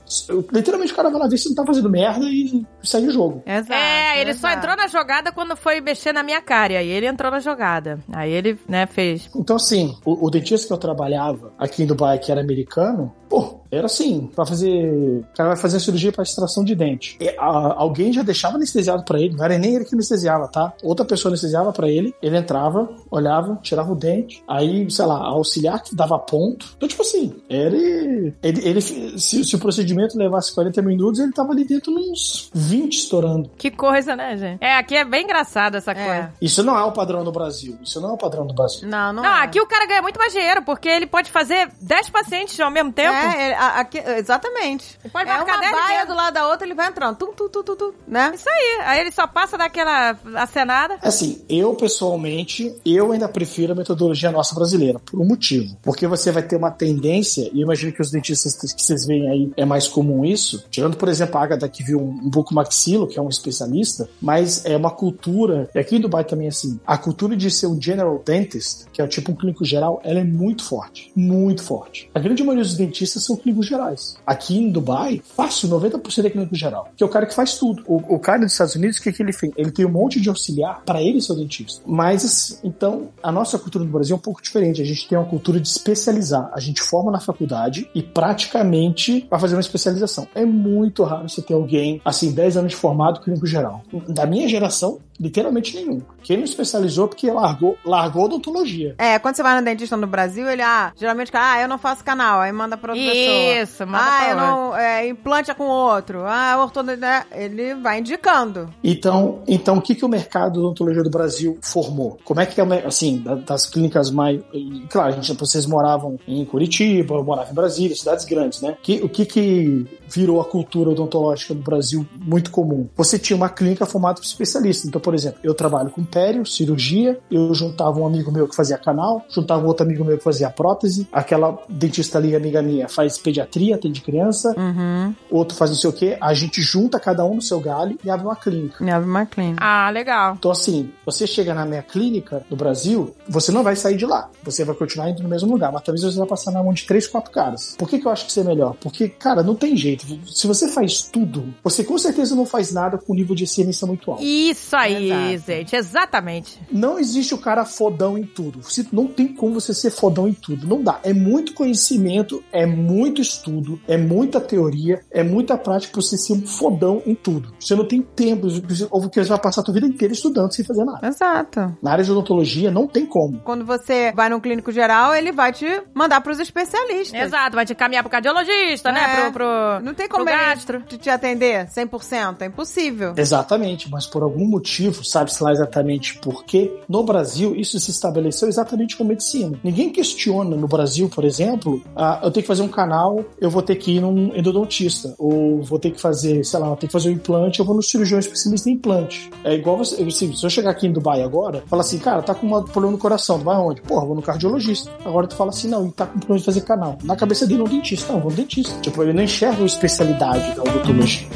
Literalmente o cara vai lá ver se não tá fazendo merda e segue o jogo. Exato, é, ele só exato. entrou na jogada quando foi mexer na minha cara. E aí ele entrou na jogada. Aí ele, né, fez. Então, assim, o, o dentista que eu trabalhava aqui em Dubai, que era americano, pô, era assim, pra fazer. O cara vai fazer a cirurgia pra extração de dente. E, a- alguém já deixava anestesiado pra ele, não era nem ele que anestesiava, tá? Outra pessoa anestesiava pra ele, ele entrava, olhava, tirava o dente, aí, sei lá, auxiliar que dava ponto. Então, tipo assim, ele. ele, ele se, se o procedimento levasse 40 minutos, ele tava ali dentro uns 20 estourando. Que coisa, né, gente? É, aqui é bem engraçado essa É. coisa. Isso não é o padrão do Brasil. Isso não é o padrão do Brasil. Não, não, Não, é. aqui o cara ganha muito mais dinheiro, porque ele pode fazer 10 pacientes ao mesmo tempo. É, ele- a- aqui- exatamente. Pode é uma 10 baia do lado da outra, ele vai entrando. Tum, tum, tum, tum, tum, né? Isso aí. Aí ele só passa daquela acenada. Assim, eu pessoalmente, eu ainda prefiro a metodologia nossa brasileira, por um motivo. Porque você vai ter uma tendência, e eu imagino que os dentistas que vocês veem aí é mais comum isso, tirando, por exemplo, a Agatha que viu um, um bucomaxilo, que é um especialista, mas é uma cultura, e aqui em Dubai também é assim, a cultura de ser um general dentist, que é tipo um clínico geral, ela é muito forte, muito forte. A grande maioria dos dentistas são clínicos gerais. Aqui em Dubai, fácil, 90% é clínico geral, que é o cara que faz tudo. O, o cara dos Estados Unidos, o que, que ele fez? Ele tem um monte de auxiliar para ele ser o dentista. Mas, então, a nossa cultura no Brasil é um pouco diferente. A gente tem uma cultura de especializar. A gente forma na faculdade e praticamente vai fazer uma especialização. É muito raro você ter alguém, assim, 10 anos de formado clínico geral. Da minha geração, Literalmente nenhum. Quem não especializou porque largou, largou a odontologia. É, quando você vai no dentista no Brasil, ele, ah, geralmente, ah, eu não faço canal, aí manda pra outra pessoa. Isso, manda Ah, pra eu não, é, implante com outro. Ah, ortodoncia, né? ele vai indicando. Então, então o que, que o mercado de odontologia do Brasil formou? Como é que é, assim, da- das clínicas mais... Claro, a gente, vocês moravam em Curitiba, eu morava em Brasília, cidades grandes, né? Que, o que que virou a cultura odontológica do Brasil muito comum? Você tinha uma clínica formada por especialistas. Então, por exemplo, eu trabalho com pério, cirurgia, eu juntava um amigo meu que fazia canal, juntava um outro amigo meu que fazia prótese, aquela dentista ali, amiga minha, faz pediatria, atende criança, Uhum. outro faz não sei o quê, a gente junta cada um no seu galho e abre uma clínica. Me abre uma clínica. Ah, legal. Então, assim, você chega na minha clínica no Brasil, você não vai sair de lá. Você vai continuar indo no mesmo lugar, mas talvez você vai passar na mão de três, quatro caras. Por que, que eu acho que isso é melhor? Porque, cara, não tem jeito. Se você faz tudo, você com certeza não faz nada com nível de excelência muito alto. Isso aí, Exato. gente. Exatamente. Não existe o cara fodão em tudo. Você- não tem como você ser fodão em tudo. Não dá. É muito conhecimento, é muito estudo, é muita teoria, é muita prática pra você ser um fodão em tudo. Você não tem tempo, ou porque você vai passar a tua vida inteira estudando sem fazer nada. Exato. Na área de odontologia não tem como. Quando você vai num clínico geral, ele vai te mandar pros especialistas. Exato, vai te caminhar pro cardiologista, né? É. Pro, pro, Não tem pro como ele gastro. te, te atender 100%, é impossível. Exatamente, mas por algum motivo, sabe-se lá exatamente por quê, no Brasil isso se estabeleceu exatamente com medicina. Ninguém questiona no Brasil, por exemplo, ah, eu tenho que fazer um canal, eu vou ter que ir num endodontista, ou vou ter que fazer, sei lá, eu tenho que fazer um implante, eu vou no cirurgião especialista em implante. É igual você, se eu chegar aqui em Dubai agora, fala assim, cara, tá com um problema no coração, tu vai aonde? Porra, vou no cardiologista. Agora tu fala assim, não, tá com problema de fazer canal. Na cabeça dele é um dentista, não, vou no dentista. Tipo, ele não enxerga a especialidade da odontologia.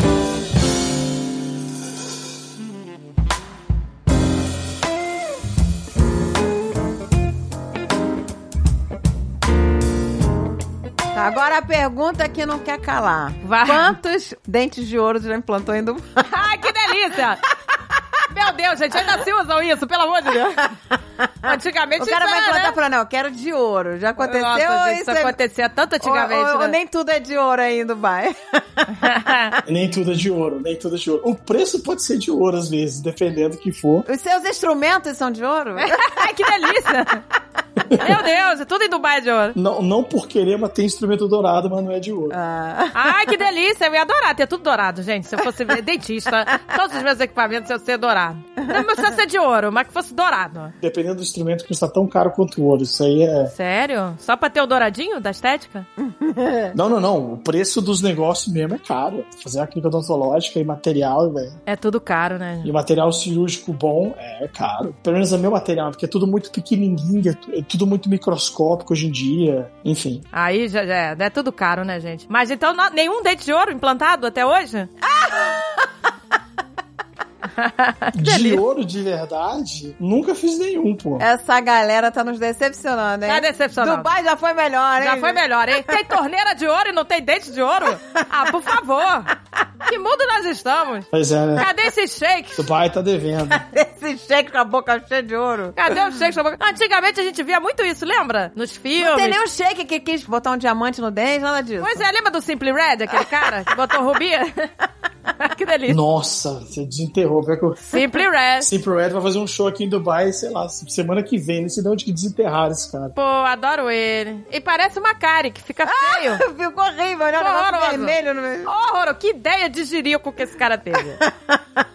Agora a pergunta que não quer calar. Vai. Quantos dentes de ouro já implantou em Dubai? Ai, que delícia! Meu Deus, gente, ainda se usam isso, pelo amor de Deus. Antigamente O cara vai era, implantar né? pra não, eu quero de ouro. Já aconteceu Nossa, gente, isso é- acontecia tanto antigamente, ou, ou né? nem tudo é de ouro aí em Dubai. Nem tudo é de ouro, nem tudo é de ouro. O preço pode ser de ouro às vezes, dependendo do que for. Os seus instrumentos são de ouro? Ai, que delícia! Meu Deus, é tudo em Dubai de ouro. Não, não por querer, mas tem instrumento dourado, mas não é de ouro. Ah. Ai, que delícia! Eu ia adorar ter tudo dourado, gente. Se eu fosse dentista, todos os meus equipamentos iam ser dourado. Não precisa ser de ouro, mas que fosse dourado. Dependendo do instrumento, custa tão caro quanto o ouro. Isso aí é. Sério? Só pra ter o douradinho da estética? Não, não, não. O preço dos negócios mesmo é caro. Fazer a clínica odontológica e material, velho. É tudo caro, né? E material cirúrgico bom é caro. Pelo menos é meu material, porque é tudo muito pequenininho, é tu- é tudo muito microscópico hoje em dia. Enfim. Aí já, já é, é tudo caro, né, gente? Mas então não- nenhum dente de ouro implantado até hoje? De ouro de verdade, nunca fiz nenhum, pô. Essa galera tá nos decepcionando, hein? Tá decepcionando. Dubai já foi melhor, hein? Já foi melhor, hein? Tem torneira de ouro e não tem dente de ouro? Ah, por favor. Que mundo nós estamos? Pois é, né? Cadê esses shakes? Dubai tá devendo. Esse cheque com a boca cheia de ouro. Cadê os shakes? na boca? Antigamente a gente via muito isso, lembra? Nos filmes. Não tem nenhum shake que quis botar um diamante no dente, nada disso. Pois é, lembra do Simply Red, aquele cara que botou rubi? que delícia. Nossa, você desenterrou. Eu- Simply Red. Simple Red vai fazer um show aqui em Dubai, sei lá, semana que vem. Não sei de onde que desenterraram esse cara. Pô, adoro ele. E parece uma Kari, que fica feio. Ficou horrível, né? O Horroroso. vermelho no. Horror, que ideia de jirico que esse cara teve.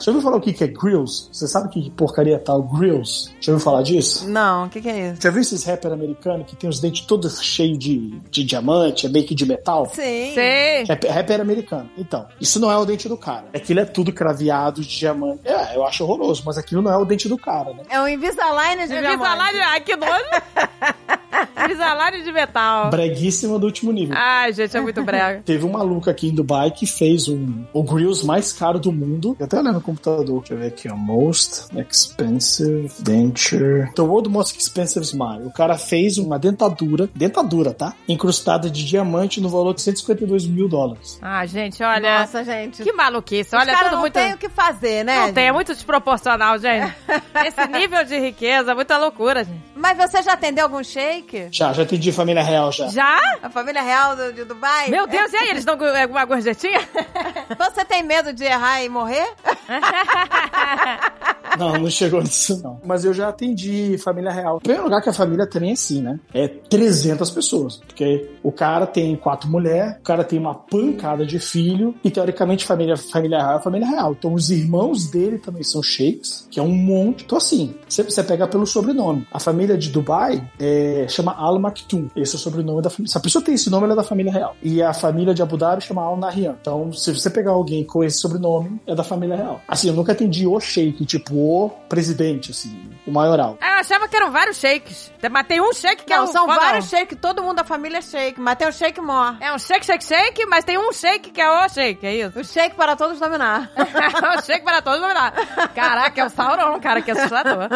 Já ouviu falar o que que é grills? Você sabe que porcaria é tal grills? Já ouviu falar disso? Não, o que, que é isso? Já viu esses rapper americanos que tem os dentes todos cheios de, de diamante, é meio que de metal? Sim. Sei. Rapper, rapper americano. Então, isso não é o dente do cara. Aquilo é tudo craveado de diamante. É, eu acho horroroso, mas aquilo não é o dente do cara, né? É um Invisalign de diamante. Invisalign, ai que nojo. Invisalign de metal. Breguíssima do último nível. Ai, gente, é muito brega. Teve um maluco aqui em Dubai que fez um, o grills mais caro do mundo. Eu até olhando no computador. Deixa eu ver aqui, ó. Most expensive denture. The world most expensive smile. O cara fez uma dentadura, dentadura, tá? Incrustada de diamante no valor de 152 mil dólares. Ah, gente, olha. Nossa, gente. Que maluquice. Olha, tudo não muito. tem o que fazer, né? Não tem, é muito desproporcional, gente. Esse nível de riqueza, muita loucura, gente. Mas você já atendeu algum shake? Já, já atendi família real já. Já? A família real do- de Dubai? Meu Deus, e aí, eles dão alguma gorjetinha? Você tem medo de errar e morrer? Não, não chegou nisso, não. Mas eu já atendi família real. Em primeiro lugar, que a família também é assim, né? É 300 pessoas. Porque o cara tem quatro mulheres, o cara tem uma pancada de filho, e teoricamente, família, família real é família real. Então, os irmãos dele também são sheiks, que é um monte. Então, assim, você, você pega pelo sobrenome. A família de Dubai é, chama Al Maktoum. Esse é o sobrenome da família. Se a pessoa tem esse nome, ela é da família real. E a família de Abu Dhabi chama Al Nahyan. Então, se você pegar alguém com esse sobrenome, é da família real. Assim, eu nunca atendi o sheik, tipo, o presidente, assim, o maioral. Eu achava que eram vários shakes. Mas tem um shake que é Não, um são fodão. vários shake, todo mundo da família é shake, mas tem o shake mor. É um shake, shake, shake, mas tem um shake que é o shake, é isso? O shake para todos dominar. o shake para todos dominar. Caraca, é o Sauron, cara, que assustador.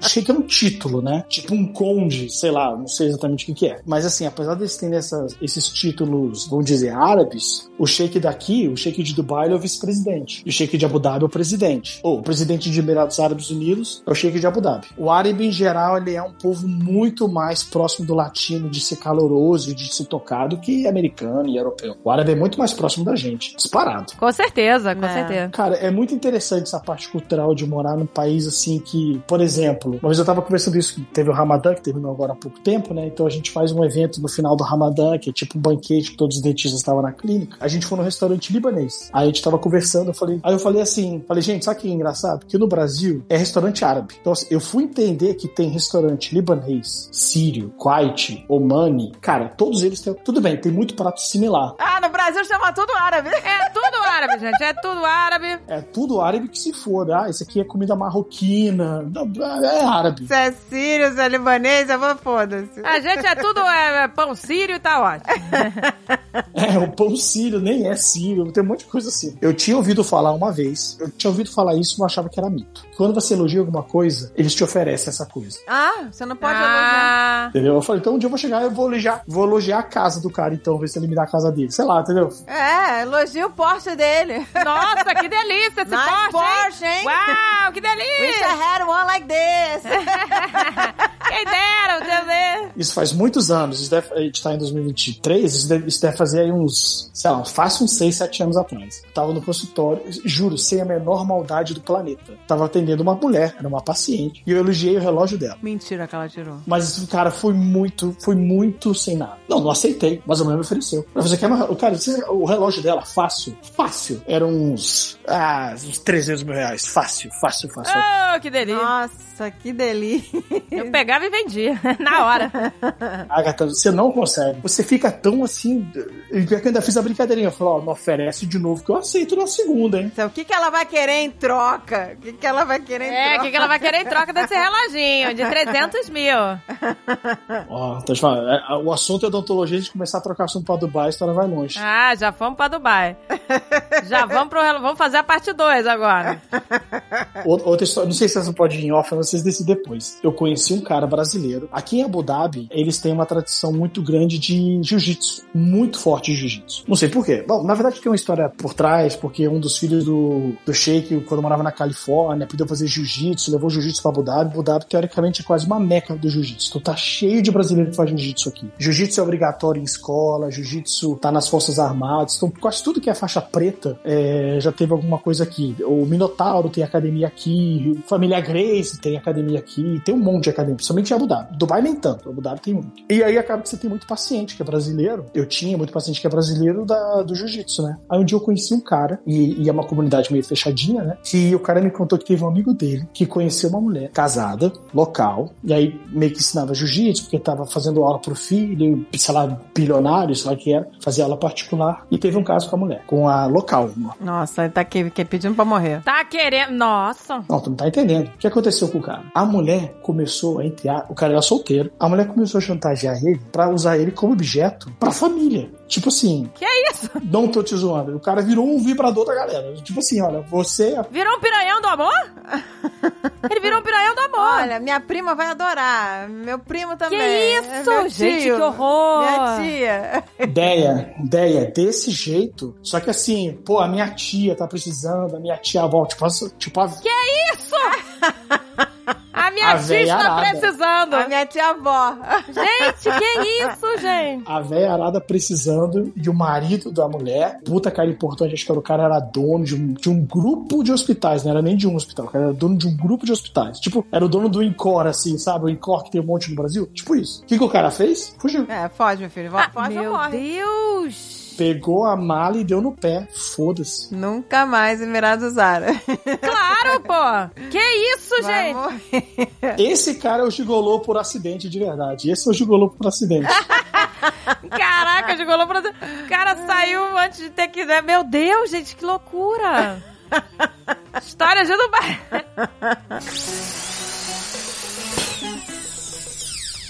Sheik é um título, né? Tipo um conde, sei lá, não sei exatamente o que, que é. Mas assim, apesar deles terem essas- esses títulos, vamos dizer, árabes, o sheik daqui, o sheik de Dubai, ele é o vice-presidente. E o sheik de Abu Dhabi é o presidente. Ou o presidente de Emirados Árabes Unidos é o sheik de Abu Dhabi. O árabe, em geral, ele é um povo muito mais próximo do latino, de ser caloroso e de se tocar do que americano e europeu. O árabe é muito mais próximo da gente, disparado. Com certeza, com É. certeza. Cara, é muito interessante essa parte cultural de morar num país assim que, por exemplo, uma vez eu tava conversando isso, teve o Ramadã, que terminou agora há pouco tempo, né? Então a gente faz um evento no final do Ramadã, que é tipo um banquete que todos os dentistas estavam na clínica. A gente foi num restaurante libanês. Aí a gente tava conversando, eu falei, aí eu falei assim, falei, gente, sabe o que é engraçado? Que no Brasil é restaurante árabe. Então assim, eu fui entender que tem restaurante libanês, sírio, Kuwait, Omani. Cara, todos eles têm. Tudo bem, tem muito prato similar. Ah, no Brasil chama tudo árabe. É tudo árabe, gente. É tudo árabe. É tudo árabe que se for. Ah, esse aqui é comida marroquina. É árabe. Se é sírio, se é libanês, eu vou foda-se. A gente é tudo é, pão sírio e tá ótimo. É, o pão sírio nem é sírio. Tem um monte de coisa assim. Eu tinha ouvido falar uma vez. Eu tinha ouvido falar isso, mas achava que era mito. Quando você elogia alguma coisa, eles te oferecem essa coisa. Ah, você não pode elogiar. ah, Entendeu? Eu falei, então um dia eu vou chegar e eu vou elogiar. Vou elogiar a casa do cara, então, ver se ele me dá a casa dele. Sei lá, entendeu? É, elogia o Porsche dele. nossa, que delícia esse Nice Porsche, Porsche, hein? Uau, que Wish I delícia! had one like this. Quem dera, Deus. Isso faz muitos anos. Isso deve, a gente tá em 2023. Isso deve, isso deve fazer aí uns, sei lá, fácil uns 6, 7 anos atrás. Eu tava no consultório, juro, sem a menor maldade do planeta. Tava atendendo uma mulher, era uma paciente. E eu elogiei o relógio dela. Mentira que ela tirou. Mas o cara foi muito, foi muito sem nada. Não, não aceitei, mas a mulher me ofereceu. Mas você quer uma, o cara, você- o relógio dela, fácil, fácil, era uns, ah, uns 300 mil reais. Fácil, fácil, fácil. Oh, que delícia. Nossa, que delícia. Eu pegava e vendia, na hora. Agatha, você não consegue. Você fica tão assim. E pior que eu ainda fiz a brincadeirinha. Eu falei, ó, não oferece de novo que eu aceito na segunda, hein? Então, o que, que ela vai querer em troca? O que, que ela vai querer em É, o troca? que, que ela vai querer em troca desse reloginho de 300 mil? Ó, tô te falando, é, o assunto é odontologia, a gente começar a trocar assunto pra Dubai, a história vai longe. Ah, já fomos pra Dubai. Já vamos pro vamos fazer a parte 2 agora. Ou- Outra história, não sei se essa pode ir em off, mas vocês decidem depois. Eu conheci um cara brasileiro. Aqui em Abu Dhabi, eles têm uma tradição muito grande de jiu-jitsu. Muito forte de jiu-jitsu. Não sei por quê. Bom, na verdade tem uma história por trás, porque um dos filhos do, do Sheik, quando morava na Califórnia, fazer jiu-jitsu, levou jiu-jitsu pra Abu Dhabi. Abu Dhabi, teoricamente, é quase uma meca do jiu-jitsu. Então tá cheio de brasileiro que faz jiu-jitsu aqui. Jiu-jitsu é obrigatório em escola, jiu-jitsu tá nas Forças Armadas. Então quase tudo que é faixa preta é, já teve alguma coisa aqui. O Minotauro tem academia aqui, Família Grace tem academia aqui, tem um monte de academia, principalmente em Abu Dhabi. Dubai nem tanto, Abu Dhabi tem muito. E aí acaba que você tem muito paciente que é brasileiro. Eu tinha muito paciente que é brasileiro da, do jiu-jitsu, né? Aí um dia eu conheci um cara, e, e é uma comunidade meio fechadinha, né? Que o cara me contou que teve um amigo dele que conheceu uma mulher casada, local, e aí meio que ensinava jiu-jitsu, porque tava fazendo aula pro filho, sei lá, bilionário, sei lá que era, fazia aula particular, e teve um caso com a mulher, com a local. uma. Nossa, ele tá aqui, aqui pedindo pra morrer. Tá querendo. Nossa. Não, tu não tá entendendo. O que aconteceu com o cara? A mulher começou a entrar, o cara era solteiro, a mulher começou a chantagear ele pra usar ele como objeto pra família. Tipo assim, Que é isso? não tô te zoando. O cara virou um vibrador da galera. Tipo assim, olha, você Virou um piranhão do amor? Ele virou um piranhão do amor. Olha, minha prima vai adorar. Meu primo também. isso? Meu Gente, tio. que horror. Minha tia. ideia, ideia desse jeito. Só que assim, pô, a minha tia tá precisando, a minha tia avó, tipo, tipo a, Que é isso? A minha A tia está arada. precisando. A minha tia-avó. Gente, que isso, gente? A véia arada precisando e o marido da mulher, puta cara importante, acho que era o cara era dono de um, de um grupo de hospitais, não era nem de um hospital, o cara era dono de um grupo de hospitais. Tipo, era o dono do Incor, assim, sabe? O Incor que tem um monte no Brasil. Tipo isso. O que, que o cara fez? Fugiu. É, foge, meu filho. Ah, Foge ou meu morre. Deus. Pegou a mala e deu no pé. Foda-se. Nunca mais Emirados Zara. Claro, pô. Que isso, Vai gente? morrer. Esse cara é o gigolô por acidente de verdade. Esse é o gigolô por acidente. Caraca, jogou pra... O cara saiu antes de ter que... né? Meu Deus, gente, que loucura. História de Dubai.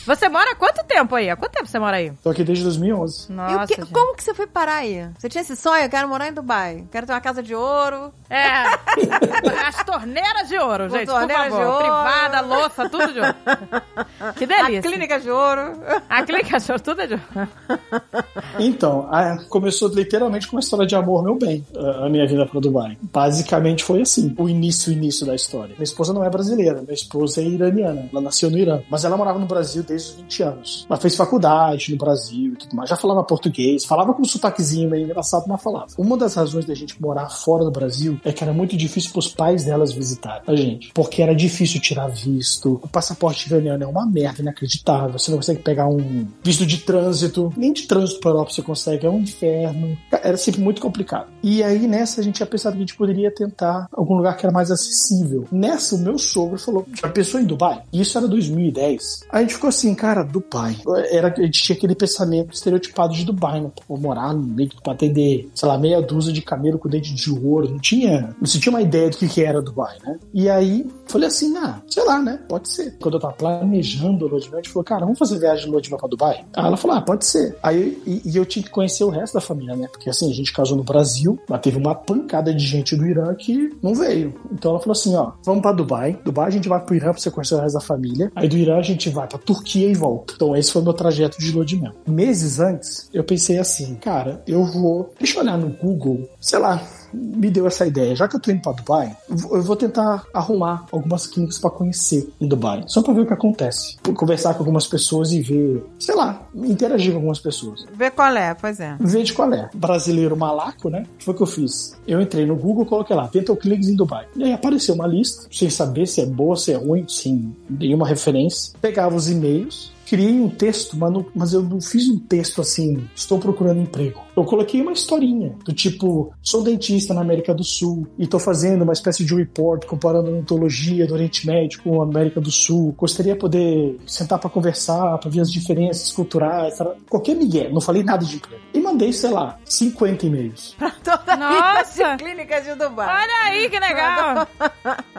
Você mora há quanto tempo aí? Há quanto tempo você mora aí? Tô aqui desde 2011. E o Nossa, que- como que você foi parar aí? Você tinha esse sonho? Eu quero morar em Dubai. Quero ter uma casa de ouro. É. As torneiras de ouro, gente, por torneiras favor. de ouro. Privada, louça, tudo de ouro. Que delícia. A clínica de ouro. A clínica de ouro, tudo é de ouro. Então, a- começou literalmente com uma história de amor, meu bem, a a minha vida pra Dubai. Basicamente foi assim, o início, o início da história. Minha esposa não é brasileira, minha esposa é iraniana. Ela nasceu no Irã, mas ela morava no Brasil desde os 20 anos. Ela fez faculdade no Brasil e tudo mais. Já falava português, falava com um sotaquezinho meio engraçado, mas falava. Uma das razões da gente morar fora do Brasil é que era muito difícil pros pais delas visitarem a gente. Porque era difícil tirar visto. O passaporte iraniano é uma merda inacreditável. Você não consegue pegar um visto de trânsito. Nem de trânsito pra Europa você consegue. É um inferno. Era sempre muito complicado. E aí, nessa, a gente tinha pensado que a gente poderia tentar algum lugar que era mais acessível. Nessa, o meu sogro falou: já pensou em Dubai? Isso era 2010. Aí a gente ficou assim, cara, Dubai. Era, a gente tinha aquele pensamento estereotipado de Dubai, né? Vou morar no meio pra atender, sei lá, meia dúzia de camelo com dente de ouro. Não tinha, não se tinha uma ideia do que, que era Dubai, né? E aí, falei assim, ah, sei lá, né? Pode ser. Quando eu tava planejando o lua de mel, a gente falou, cara, vamos fazer viagem de lua de mel pra Dubai? Aí ela falou, ah, pode ser. Aí, e, e eu tinha que conhecer o resto da família, né? Porque assim, a gente casou no Brasil, mas teve uma pancada de gente do Irã que não veio. Então ela falou assim, ó, vamos pra Dubai. Dubai a gente vai pro Irã pra você conhecer o resto da família. Aí do Irã a gente vai pra Turquia e volta. Então esse foi o meu trajeto de lua de mel. Meses antes, eu pensei assim, cara, eu vou... Deixa eu olhar no Google, sei lá, me deu essa ideia. Já que eu tô indo pra Dubai, eu vou- tentar arrumar algumas clínicas pra conhecer em Dubai. Só pra ver o que acontece. Conversar com algumas pessoas e ver, sei lá, interagir com algumas pessoas. Vê qual é, pois é. Ver de qual é. Brasileiro malaco, né? O que foi que eu fiz? Eu entrei no Google, coloquei lá, dental clinics em Dubai. E aí apareceu uma lista, sem saber se é boa, se é ruim, sem nenhuma referência. Pegava os e-mails, criei um texto, mas, não- mas eu não fiz um texto assim, estou procurando emprego. Eu coloquei uma historinha, do tipo, sou dentista na América do Sul e estou fazendo uma espécie de report comparando a odontologia do Oriente Médio com a América do Sul. Gostaria de poder sentar para conversar, para ver as diferenças culturais, qualquer migué, não falei nada de emprego. E mandei, sei lá, 50 e-mails. Toda Nossa! a clínica de Dubai. Olha aí, que legal.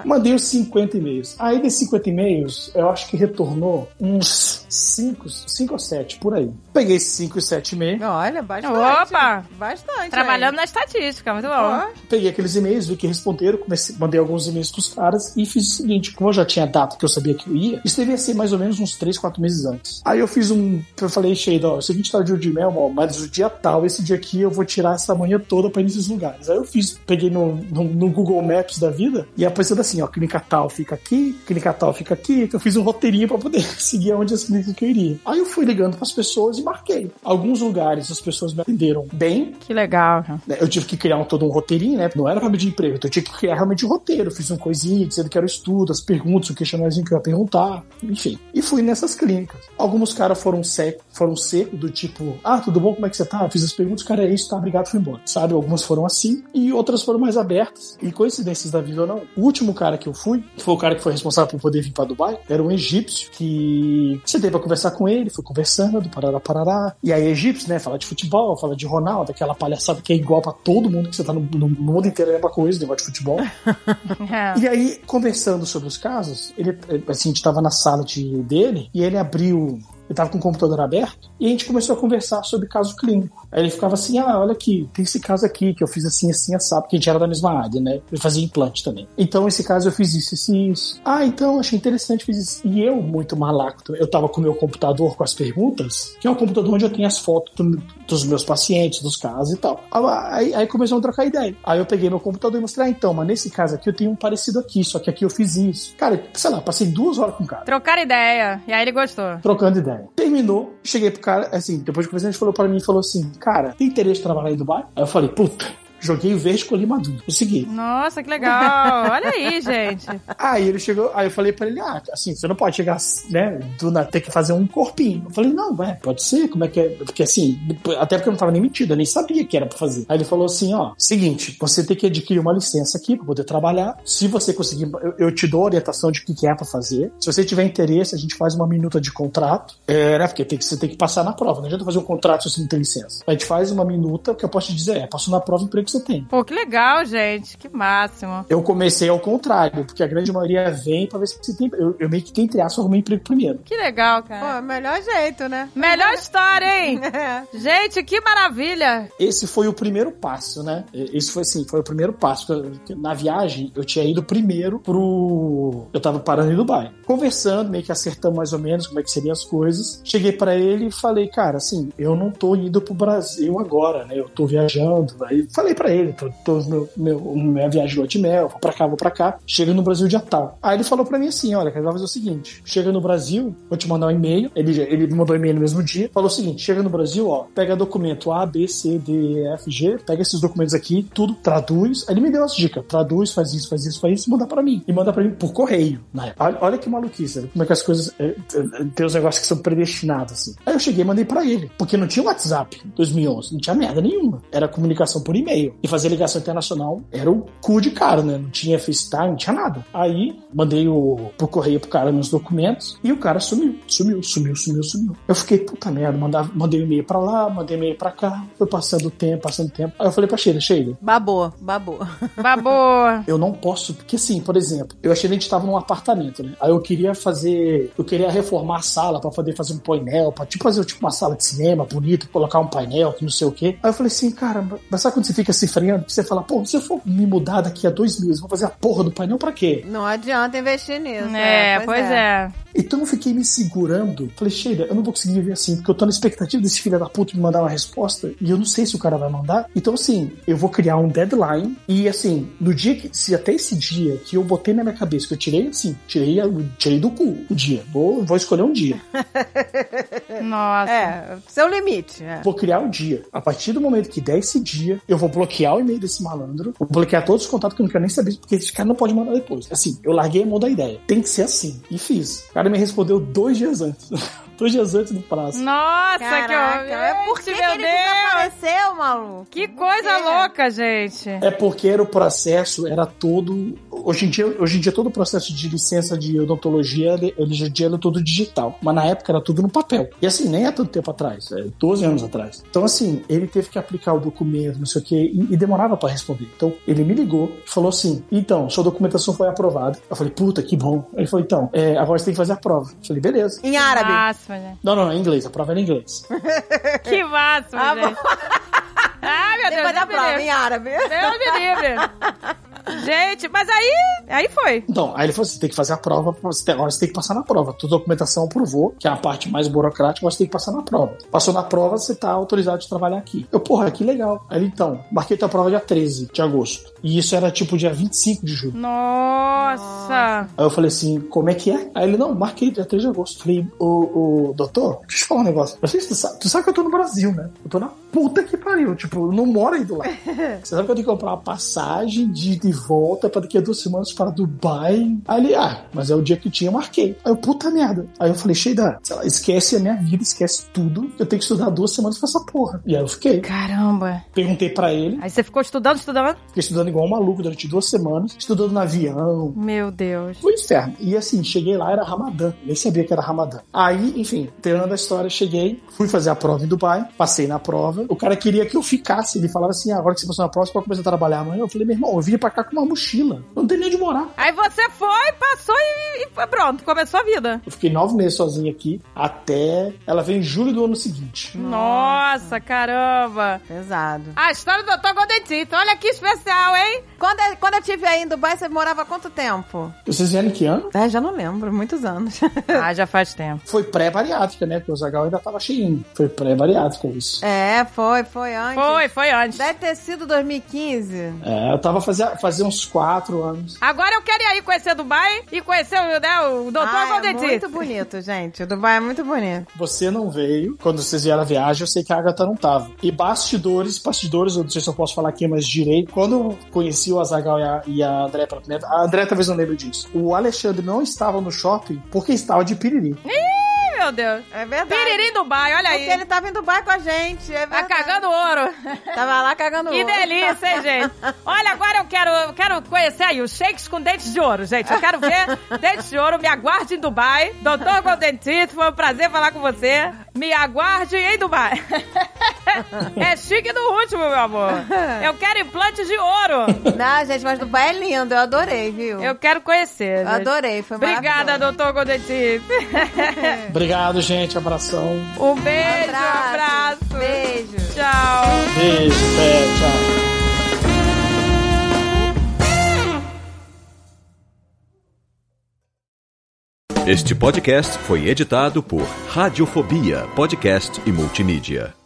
Mandei os 50 e-mails. Aí desses 50 e-mails, eu acho que retornou uns 5, 5 ou 7, por aí. Peguei esses 5 e 7 e-mails, Olha, bastante. Opa! Bastante. Trabalhando aí. na estatística, muito bom. Ó, peguei aqueles e-mails, vi que responderam, comecei, mandei alguns e-mails pros caras e fiz o seguinte, como eu já tinha data que eu sabia que eu ia, isso devia ser mais ou menos uns 3, 4 meses antes. Aí eu fiz um, eu falei, Sheida, ó, o seguinte tá de de mel, ó, mas o dia tal, esse dia aqui eu vou tirar essa manhã toda pra ir nesses lugares. Aí eu fiz, peguei no, no, no Google Maps da vida e apareceu assim, ó, clínica tal fica aqui, clínica tal fica aqui, então eu fiz um roteirinho pra poder seguir aonde as clínicas que eu iria. Aí eu fui ligando pras pessoas e marquei. Alguns lugares as pessoas me atenderam bem, Que legal. cara. né, Eu tive que criar um, todo um roteirinho, né? Não era pra pedir emprego, então eu tinha que criar realmente um roteiro. Fiz um coisinho dizendo que era o estudo, as perguntas, o questionáriozinho que eu ia perguntar, enfim. E fui nessas clínicas. Alguns caras foram secos, foram secos, do tipo, ah, tudo bom, como é que você tá? Eu fiz as perguntas, cara é isso, tá, obrigado, fui embora. Sabe? Algumas foram assim, e outras foram mais abertas. E coincidências da vida ou não, o último cara que eu fui, que foi o cara que foi responsável por poder vir pra Dubai, era um egípcio que sentei pra conversar com ele, fui conversando, parará, parará. E aí, egípcio, né? Fala de futebol, fala de Ronaldo, aquela palhaçada que é igual pra todo mundo, que você tá no, no mundo inteiro é uma coisa, negócio de futebol. É. E aí, conversando sobre os casos, ele, assim, a gente tava na sala de, dele e ele abriu eu tava com o computador aberto, e a gente começou a conversar sobre caso clínico. Aí ele ficava assim, ah, olha aqui, tem esse caso aqui que eu fiz assim, assim, assado, porque a gente era da mesma área, né? Eu fazia implante também. Então, esse caso eu fiz isso, isso e isso. Ah, então, achei interessante, fiz isso. E eu, muito malaco, eu tava com o meu computador com as perguntas, que é o computador onde eu tenho as fotos do- dos meus pacientes, dos casos e tal. Aí, aí começamos a trocar ideia. Aí eu peguei meu computador e mostrei, ah, então, mas nesse caso aqui eu tenho um parecido aqui, só que aqui eu fiz isso. Cara, sei lá, passei duas horas com o cara. Trocar ideia. E aí ele gostou. Trocando ideia. Terminou, cheguei pro cara, assim, depois de conversar, ele falou pra mim, falou assim, cara, tem interesse em trabalhar em Dubai? Aí eu falei, puta, joguei o verde, escolhi maduro, consegui. Nossa, que legal. Olha aí, gente. Aí ele chegou, aí eu falei pra ele, ah, assim, você não pode chegar, né, do ter que fazer um corpinho. Eu falei, não, vai, pode ser, como é que é? Porque assim, até porque eu não tava nem metido, eu nem sabia que era pra fazer. Aí ele falou assim, ó, seguinte, você tem que adquirir uma licença aqui pra poder trabalhar. Se você conseguir, eu, eu te dou a orientação de o que que é pra fazer. Se você tiver interesse, a gente faz uma minuta de contrato. É, né, porque tem que, você tem que passar na prova, não adianta fazer um contrato se você não tem licença. A gente faz uma minuta, o que eu posso te dizer é, passou na prova, emprego você tem. Pô, que legal, gente. Que máximo. Eu comecei ao contrário, porque a grande maioria vem pra ver se você tem. Eu, eu meio que tentei aço, arrumei emprego primeiro. Que legal, Pô, cara. o melhor jeito, né? Melhor história, hein? É. Gente, que maravilha. Esse foi o primeiro passo, né? Esse foi assim, foi o primeiro passo. Na viagem, eu tinha ido primeiro pro. Eu tava parando em Dubai. Conversando, meio que acertando mais ou menos como é que seriam as coisas. Cheguei pra ele e falei, cara, assim, eu não tô indo pro Brasil agora, né? Eu tô viajando. Aí falei pra ele, tô, tô meu, meu, minha viagem de de mel, vou pra cá, vou pra cá. Chega no Brasil dia tal. Aí ele falou pra mim assim: olha, cara, vai fazer o seguinte: chega no Brasil, vou te mandar um e-mail. Ele, ele me mandou e-mail no mesmo dia. Falou o seguinte: chega no Brasil, ó, pega documento A, B, C, D, E, F, G, pega esses documentos aqui, tudo, traduz. Aí ele me deu as dicas: traduz, faz isso, faz isso, faz isso, manda pra mim. E manda pra mim por correio, época. Olha, olha que maluquice, né? como é que as coisas. é, é, tem os negócios que são predestinados, assim. Aí eu cheguei e mandei pra ele, porque não tinha WhatsApp em 2011, não tinha merda nenhuma. Era comunicação por e-mail. E fazer ligação internacional era o cu de cara, né? Não tinha FaceTime, não tinha nada. Aí mandei o, pro correio pro cara meus documentos e o cara sumiu, sumiu, sumiu, sumiu, sumiu. Eu fiquei, puta merda, mandava, mandei um e-mail pra lá, mandei um e-mail pra cá, foi passando o tempo, passando o tempo. Aí eu falei pra Sheila, Sheila, Babou, babou. Babô. eu não posso, porque assim, por exemplo, eu achei que a gente tava num apartamento, né? Aí eu queria fazer, eu queria reformar a sala pra poder fazer um painel, pra tipo fazer tipo uma sala de cinema bonita, colocar um painel, que não sei o quê. Aí eu falei assim, cara, mas sabe quando você fica se freando? Você fala, pô, se eu for me mudar daqui a dois meses, vou fazer a porra do painel pra quê? Não adianta investir nisso. É, pois é. Então eu fiquei me segurando. Falei, Sheila, eu não vou conseguir viver assim, porque eu tô na expectativa desse filho da puta me mandar uma resposta e eu não sei se o cara vai mandar. Então, assim, eu vou criar um deadline e, assim, no dia que, se até esse dia que eu botei na minha cabeça, que eu tirei, assim, tirei, tirei do cu o dia. Vou, vou escolher um dia. Nossa. É, seu limite. É. Vou criar um dia. A partir do momento que der esse dia, eu vou bloquear o e-mail desse malandro, vou bloquear todos os contatos que eu não quero nem saber, porque esse cara não pode mandar depois. Assim, eu larguei a mão da ideia. Tem que ser assim. E fiz. O cara me respondeu dois dias antes. dois dias antes do prazo. Nossa, Caraca, que é por que, Gente, que meu ele Deus. desapareceu, maluco? Que coisa louca, gente. É porque era o processo, era todo. Hoje em dia, hoje em dia todo o processo de licença de odontologia, ele, ele já dia era todo digital. Mas na época era tudo no papel. E assim, nem é tanto tempo atrás, é 12 anos atrás. Então, assim, ele teve que aplicar o documento, não sei o quê, e, e demorava pra responder. Então, ele me ligou e falou assim: então, sua documentação foi aprovada. Eu falei, puta, que bom. Ele falou, então, é, agora você tem que fazer a prova. Eu falei, beleza. Em árabe. Máximo, gente. Não, não, é em inglês, a prova era em inglês. Que máximo, Ah, gente. Ai, meu Deus, Depois da prova, em árabe. Deus me livre. Gente, mas aí, aí foi. Então, aí ele falou assim: tem que fazer a prova, você tem- agora você tem que passar na prova. Tua documentação aprovou, que é a parte mais burocrática, agora você tem que passar na prova. Passou na prova, você tá autorizado de trabalhar aqui. Eu, porra, que legal. Aí ele, então, marquei tua prova dia 13 de agosto. E isso era tipo dia 25 de julho. Nossa. Aí eu falei assim, como é que é? Aí ele, não, marquei dia 3 de agosto. Falei, ô, ô doutor, deixa eu te falar um negócio. Eu sei que tu sabe, tu sabe que eu tô no Brasil, né? Eu tô na puta que pariu. Tipo, eu não moro aí do lado. Você sabe que eu tenho que comprar uma passagem de ida e volta pra daqui a duas semanas para Dubai. Aí ele, ah, mas é o dia que eu tinha, eu marquei. Aí eu, puta merda. Aí eu falei, Sheida, sei lá, esquece a minha vida, esquece tudo. Eu tenho que estudar duas semanas pra essa porra. E aí eu fiquei. Caramba. Perguntei pra ele, Aí você ficou estudando, estudando? fiquei estudando igual um maluco durante duas semanas, estudando no avião, Meu Deus. foi um inferno. E assim, cheguei lá, era Ramadã. Nem sabia que era Ramadã. Aí, enfim, terminando a história, cheguei, fui fazer a prova em Dubai, passei na prova. O cara queria que eu ficasse. Ele falava assim: ah, agora que você passou na prova, você pode começar a trabalhar amanhã. Eu falei, meu irmão, eu vim pra cá com uma mochila. Não tem nem onde morar. Aí você foi, passou e, e foi pronto, começou a vida. Eu fiquei nove meses sozinho aqui, até ela veio em julho do ano seguinte. Nossa, caramba. Pesado. A história do Dr. Goldentito, olha que especial, hein? Quando, eu- quando eu tive aí em Dubai, você morava há quanto tempo? Vocês vieram em que ano? É, já não lembro, muitos anos. Ah, já faz tempo. Foi pré-bariátrica, né? Porque o Zagal ainda tava cheinho. Foi pré-bariátrica isso. é, foi, foi antes. Foi, foi antes. Deve ter sido 2015. É, eu tava fazia, fazia uns quatro anos. Agora eu quero ir aí conhecer Dubai e conhecer o, né, o Dr. Ah, é Goldentito. muito bonito, gente. O Dubai é muito bonito. Você não veio. Quando vocês vieram a viagem, eu sei que a Agatha não tava. E bastidores, bastidores, eu não sei se eu posso falar aqui, mas direito. Quando eu conheci o Azagal e a, e a André pela primeira a André talvez não lembre disso. O Alexandre não estava no shopping porque estava de piriri. Ih, meu Deus. É verdade. Piriri em Dubai, olha Porque aí. ele tava em Dubai com a gente. É Tá cagando ouro. Tava lá cagando Que ouro. delícia, hein, gente? Olha, agora eu quero, eu quero conhecer aí os shakes com dentes de ouro, gente. Eu quero ver dentes de ouro. Me aguarde em Dubai. Doutor Goldentito, foi um prazer falar com você. Me aguarde em Dubai. É chique do último, meu amor. Eu quero implantes de ouro. Não, gente, mas Dubai é lindo. Eu adorei, viu? Eu quero conhecer. Eu adorei, foi Obrigada, doutor Goldentito. Obrigado, gente. Abração. Um beijo, um abraço. Beijo. Tchau. Beijo, pé, tchau. Este podcast foi editado por Radiofobia, podcast e multimídia.